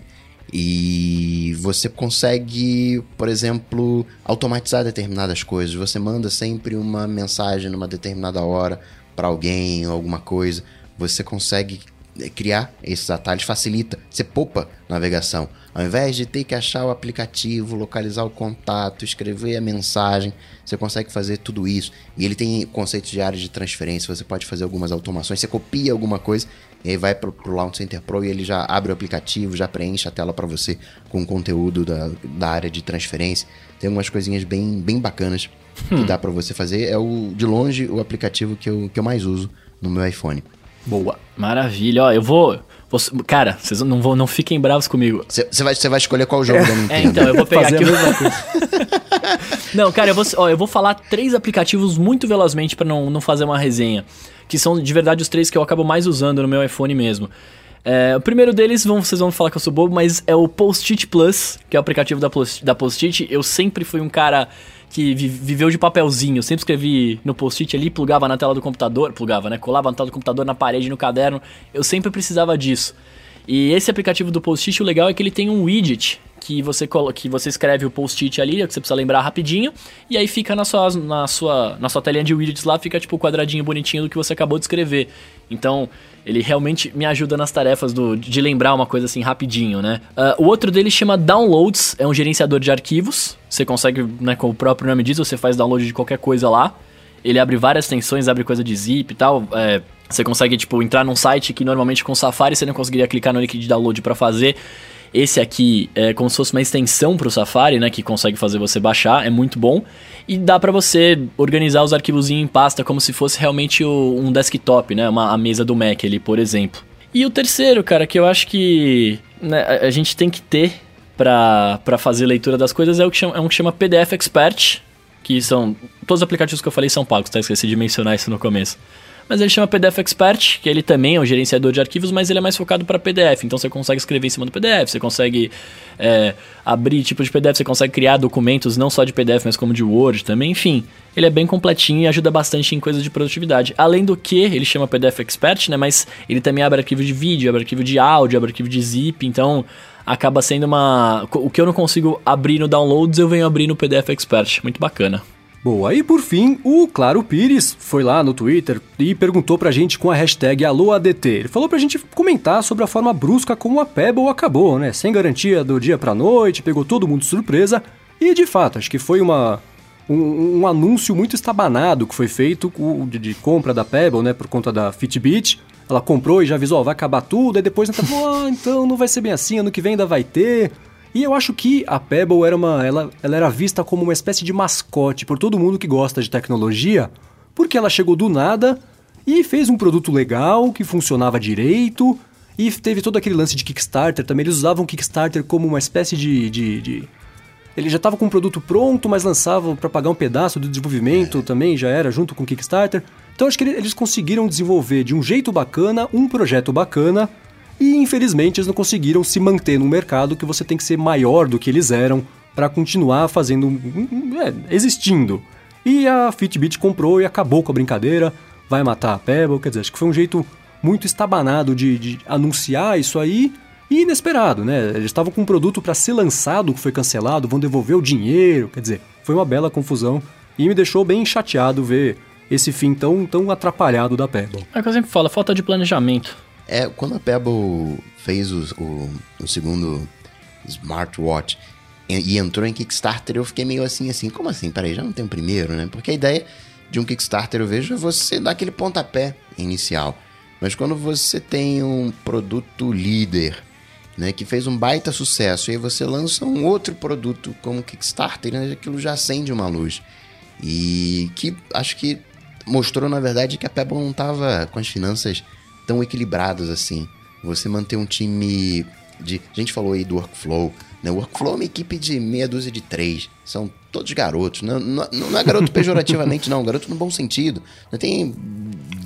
e você consegue, por exemplo, automatizar determinadas coisas. Você manda sempre uma mensagem numa determinada hora para alguém ou alguma coisa. Você consegue é, criar esses atalhos facilita, você poupa navegação. Ao invés de ter que achar o aplicativo, localizar o contato, escrever a mensagem, você consegue fazer tudo isso. E ele tem conceitos de área de transferência, você pode fazer algumas automações, você copia alguma coisa e aí vai pro, pro Launch Center Pro e ele já abre o aplicativo, já preenche a tela para você com o conteúdo da, da área de transferência. Tem algumas coisinhas bem, bem bacanas hum. que dá para você fazer. É o de longe o aplicativo que eu, que eu mais uso no meu iPhone. Boa. Maravilha. Ó, eu vou. vou cara, vocês não, vão, não fiquem bravos comigo. Você vai, vai escolher qual jogo é, da Nintendo. É, então, eu vou pegar aqui. não, cara, eu vou, ó, eu vou falar três aplicativos muito velozmente para não, não fazer uma resenha. Que são de verdade os três que eu acabo mais usando no meu iPhone mesmo. É, o primeiro deles, vão, vocês vão falar que eu sou bobo, mas é o Post-it Plus, que é o aplicativo da, da Post-it. Eu sempre fui um cara que viveu de papelzinho. Eu sempre escrevi no post-it ali, plugava na tela do computador, plugava, né? Colava na tela do computador, na parede, no caderno. Eu sempre precisava disso. E esse aplicativo do post-it, o legal é que ele tem um widget que você, que você escreve o post-it ali, que você precisa lembrar rapidinho, e aí fica na sua, na sua, na sua telinha de widgets lá, fica tipo o quadradinho bonitinho do que você acabou de escrever. Então, ele realmente me ajuda nas tarefas do, de lembrar uma coisa assim rapidinho, né? Uh, o outro dele chama Downloads, é um gerenciador de arquivos. Você consegue, né, como o próprio nome diz, você faz download de qualquer coisa lá. Ele abre várias extensões, abre coisa de zip e tal. É, você consegue, tipo, entrar num site que normalmente com Safari você não conseguiria clicar no link de download para fazer. Esse aqui é como se fosse uma extensão para o Safari, né, que consegue fazer você baixar, é muito bom. E dá para você organizar os arquivos em pasta como se fosse realmente o, um desktop, né, uma, a mesa do Mac ali, por exemplo. E o terceiro, cara, que eu acho que né, a, gente tem que ter para fazer leitura das coisas é, o que chama, é um que chama PDF Expert, que são... Todos os aplicativos que eu falei são pagos, tá? Esqueci de mencionar isso no começo mas ele chama PDF Expert, que ele também é um gerenciador de arquivos, mas ele é mais focado para PDF. Então você consegue escrever em cima do PDF, você consegue é, abrir tipo de PDF, você consegue criar documentos não só de PDF, mas como de Word também. Enfim, ele é bem completinho e ajuda bastante em coisas de produtividade. Além do que, ele chama PDF Expert, né? Mas ele também abre arquivo de vídeo, abre arquivo de áudio, abre arquivo de zip. Então acaba sendo uma. O que eu não consigo abrir no Downloads, eu venho abrir no PDF Expert. Muito bacana. Boa, e por fim, o Claro Pires foi lá no Twitter e perguntou pra gente com a hashtag AlôADT. Ele falou pra gente comentar sobre a forma brusca como a Pebble acabou, né? Sem garantia do dia pra noite, pegou todo mundo de surpresa. E de fato, acho que foi uma, um, um anúncio muito estabanado que foi feito de, de, compra da Pebble, né? Por conta da Fitbit. Ela comprou e já avisou, ó, vai acabar tudo, aí depois ela falou, ah, então não vai ser bem assim, ano que vem ainda vai ter. E eu acho que a Pebble era uma, ela, ela era vista como uma espécie de mascote por todo mundo que gosta de tecnologia, porque ela chegou do nada e fez um produto legal, que funcionava direito, e teve todo aquele lance de Kickstarter também. Eles usavam Kickstarter como uma espécie de. de, de... Ele já estava com o produto pronto, mas lançava para pagar um pedaço do desenvolvimento também, já era junto com o Kickstarter. Então acho que eles conseguiram desenvolver de um jeito bacana um projeto bacana e infelizmente eles não conseguiram se manter no mercado que você tem que ser maior do que eles eram para continuar fazendo. É, existindo. E a Fitbit comprou e acabou com a brincadeira, vai matar a Pebble, quer dizer, acho que foi um jeito muito estabanado de, de anunciar isso aí e inesperado, né? Eles estavam com um produto para ser lançado que foi cancelado, vão devolver o dinheiro, quer dizer, foi uma bela confusão e me deixou bem chateado ver esse fim tão, tão atrapalhado da Pebble. É o que eu sempre falo, falta de planejamento. É, quando a Pebble fez o, o, o segundo smartwatch e, entrou em Kickstarter, eu fiquei meio assim, assim, como assim? Peraí, já não tem o primeiro, né? Porque a ideia de um Kickstarter, eu vejo, é você dar aquele pontapé inicial. Mas quando você tem um produto líder, né, que fez um baita sucesso, e aí você lança um outro produto como Kickstarter, né, aquilo já acende uma luz. E que acho que mostrou, na verdade, que a Pebble não estava com as finanças tão equilibrados assim. Você manter um time de. A gente falou aí do workflow. Né? O workflow é uma equipe de meia dúzia de três. São todos garotos. Não, não, não é garoto pejorativamente, não. Garoto no bom sentido. Tem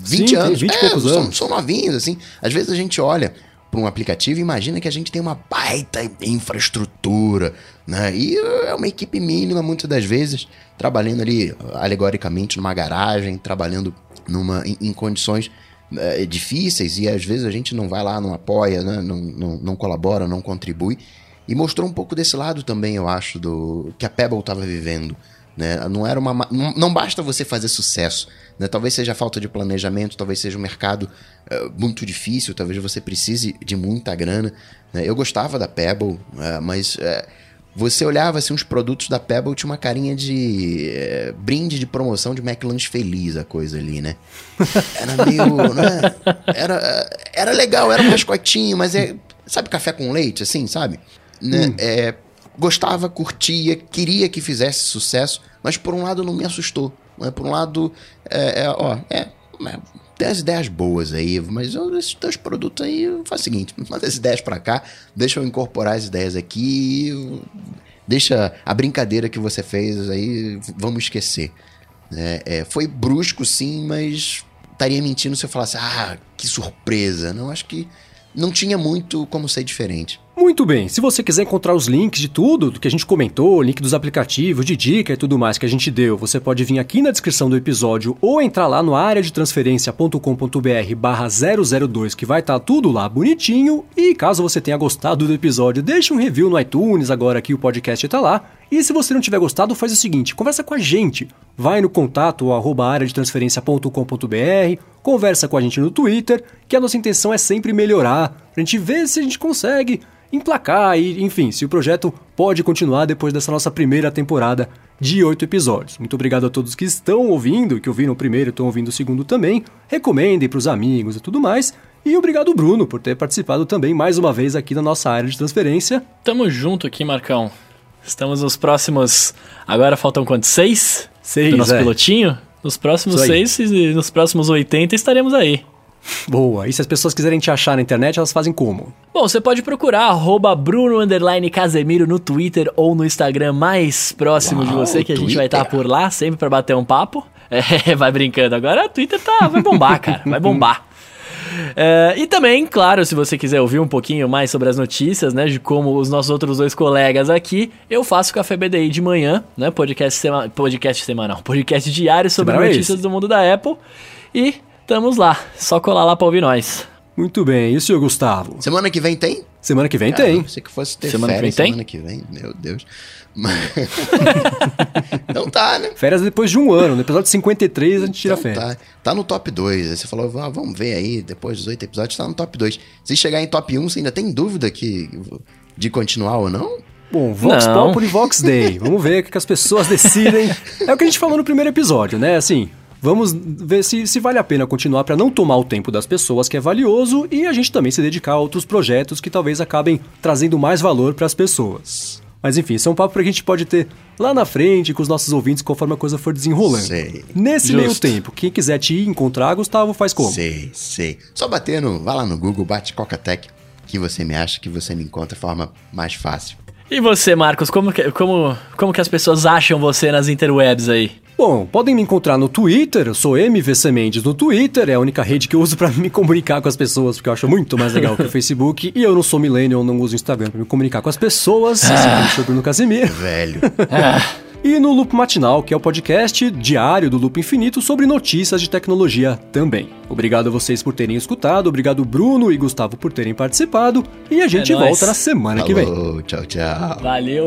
20 Sim, anos. Tem 20 é, poucos são, anos. São novinhos, assim. Às vezes a gente olha para um aplicativo e imagina que a gente tem uma baita infraestrutura, né? E é uma equipe mínima, muitas das vezes, trabalhando ali, alegoricamente, numa garagem, trabalhando numa, em, em condições é, difíceis e às vezes a gente não vai lá, não apoia, né? não, não, não colabora, não contribui. E mostrou um pouco desse lado também, eu acho, do que a Pebble estava vivendo. Né? Não era uma não, não basta você fazer sucesso, Né? Talvez seja falta de planejamento, talvez seja um mercado uh, muito difícil, talvez você precise de muita grana. Né? Eu gostava da Pebble, uh, mas uh, você olhava assim, os produtos da Pebble tinha uma carinha de brinde de promoção de McLanche feliz a coisa ali, né? Era meio. né? era, era legal, era um mascotinho, mas é. Sabe café com leite, assim, sabe? Né? Hum. É, gostava, curtia, queria que fizesse sucesso, mas por um lado não me assustou. Né? Por um lado, é, é ó, é, é, tem as ideias boas aí, mas esses teus produtos aí, faz o seguinte, manda as ideias para cá, deixa eu incorporar as ideias aqui, deixa a brincadeira que você fez aí, vamos esquecer. É, é, foi brusco sim, mas estaria mentindo se eu falasse, ah, que surpresa. Não, acho que não tinha muito como ser diferente. Muito bem, se você quiser encontrar os links de tudo do que a gente comentou, link dos aplicativos, de dica e tudo mais que a gente deu, você pode vir aqui na descrição do episódio ou entrar lá no área de transferência.com.br barra 002 que vai estar tá tudo lá bonitinho. E caso você tenha gostado do episódio, deixe um review no iTunes, agora que o podcast está lá. E se você não tiver gostado, faz o seguinte, conversa com a gente. Vai no contato arroba transferência.com.br, conversa com a gente no Twitter, que a nossa intenção é sempre melhorar, pra gente ver se a gente consegue emplacar e, enfim, se o projeto pode continuar depois dessa nossa primeira temporada de oito episódios. Muito obrigado a todos que estão ouvindo, que ouviram o primeiro e estão ouvindo o segundo também. Recomendem para os amigos e tudo mais. E obrigado, Bruno, por ter participado também mais uma vez aqui na nossa área de transferência. Tamo junto aqui, Marcão. Estamos nos próximos. Agora faltam quantos? Seis? Seis. Do nosso é. pilotinho? Nos próximos seis e nos próximos 80 estaremos aí. Boa. E se as pessoas quiserem te achar na internet, elas fazem como? Bom, você pode procurar arroba Bruno Casemiro no Twitter ou no Instagram mais próximo Uau, de você, que a gente vai estar tá por lá, sempre para bater um papo. É, vai brincando. Agora o Twitter tá, vai bombar, cara. Vai bombar. É, e também, claro, se você quiser ouvir um pouquinho mais sobre as notícias, né, de como os nossos outros dois colegas aqui, eu faço Café BDI de manhã, né, podcast, sema podcast semanal, podcast diário sobre Semana notícias do mundo da Apple. E Estamos lá, só colar lá pra ouvir nós. Muito bem, e o senhor Gustavo? Semana que vem tem? Semana que vem tem. Se que fosse ter semana férias que vem semana que vem, meu Deus. então tá, né? Férias depois de um ano. No episódio 53 a gente tira então, férias. Tá. tá no top 2. Aí você falou, ah, vamos ver aí, depois dos oito episódios, tá no top 2. Se chegar em top 1, você ainda tem dúvida que, de continuar ou não? Bom, Vox Populi e Vox Day. Vamos ver o que as pessoas decidem. É o que a gente falou no primeiro episódio, né? Assim, Vamos ver se, se vale a pena continuar para não tomar o tempo das pessoas, que é valioso, e a gente também se dedicar a outros projetos que talvez acabem trazendo mais valor para as pessoas. Mas enfim, isso é um papo que a gente pode ter lá na frente com os nossos ouvintes conforme a coisa for desenrolando. Sei. Nesse Justo. meio tempo, quem quiser te encontrar, Gustavo, faz como? Sei, sei. Só batendo, vá lá no Google, bate Coca-Tech, que você me acha, que você me encontra de forma mais fácil. E você, Marcos, como que, como, como que as pessoas acham você nas interwebs aí? Bom, podem me encontrar no Twitter, eu sou MVC Mendes no Twitter, é a única rede que eu uso para me comunicar com as pessoas, porque eu acho muito mais legal que o Facebook, e eu não sou millennial, não uso Instagram para me comunicar com as pessoas, assim como o Bruno Casimiro. Velho. E no Loop Matinal, que é o podcast diário do Loop Infinito sobre notícias de tecnologia também. Obrigado a vocês por terem escutado, obrigado Bruno e Gustavo por terem participado, e a gente é volta nóis. na semana Falou, que vem. Tchau, tchau. Valeu.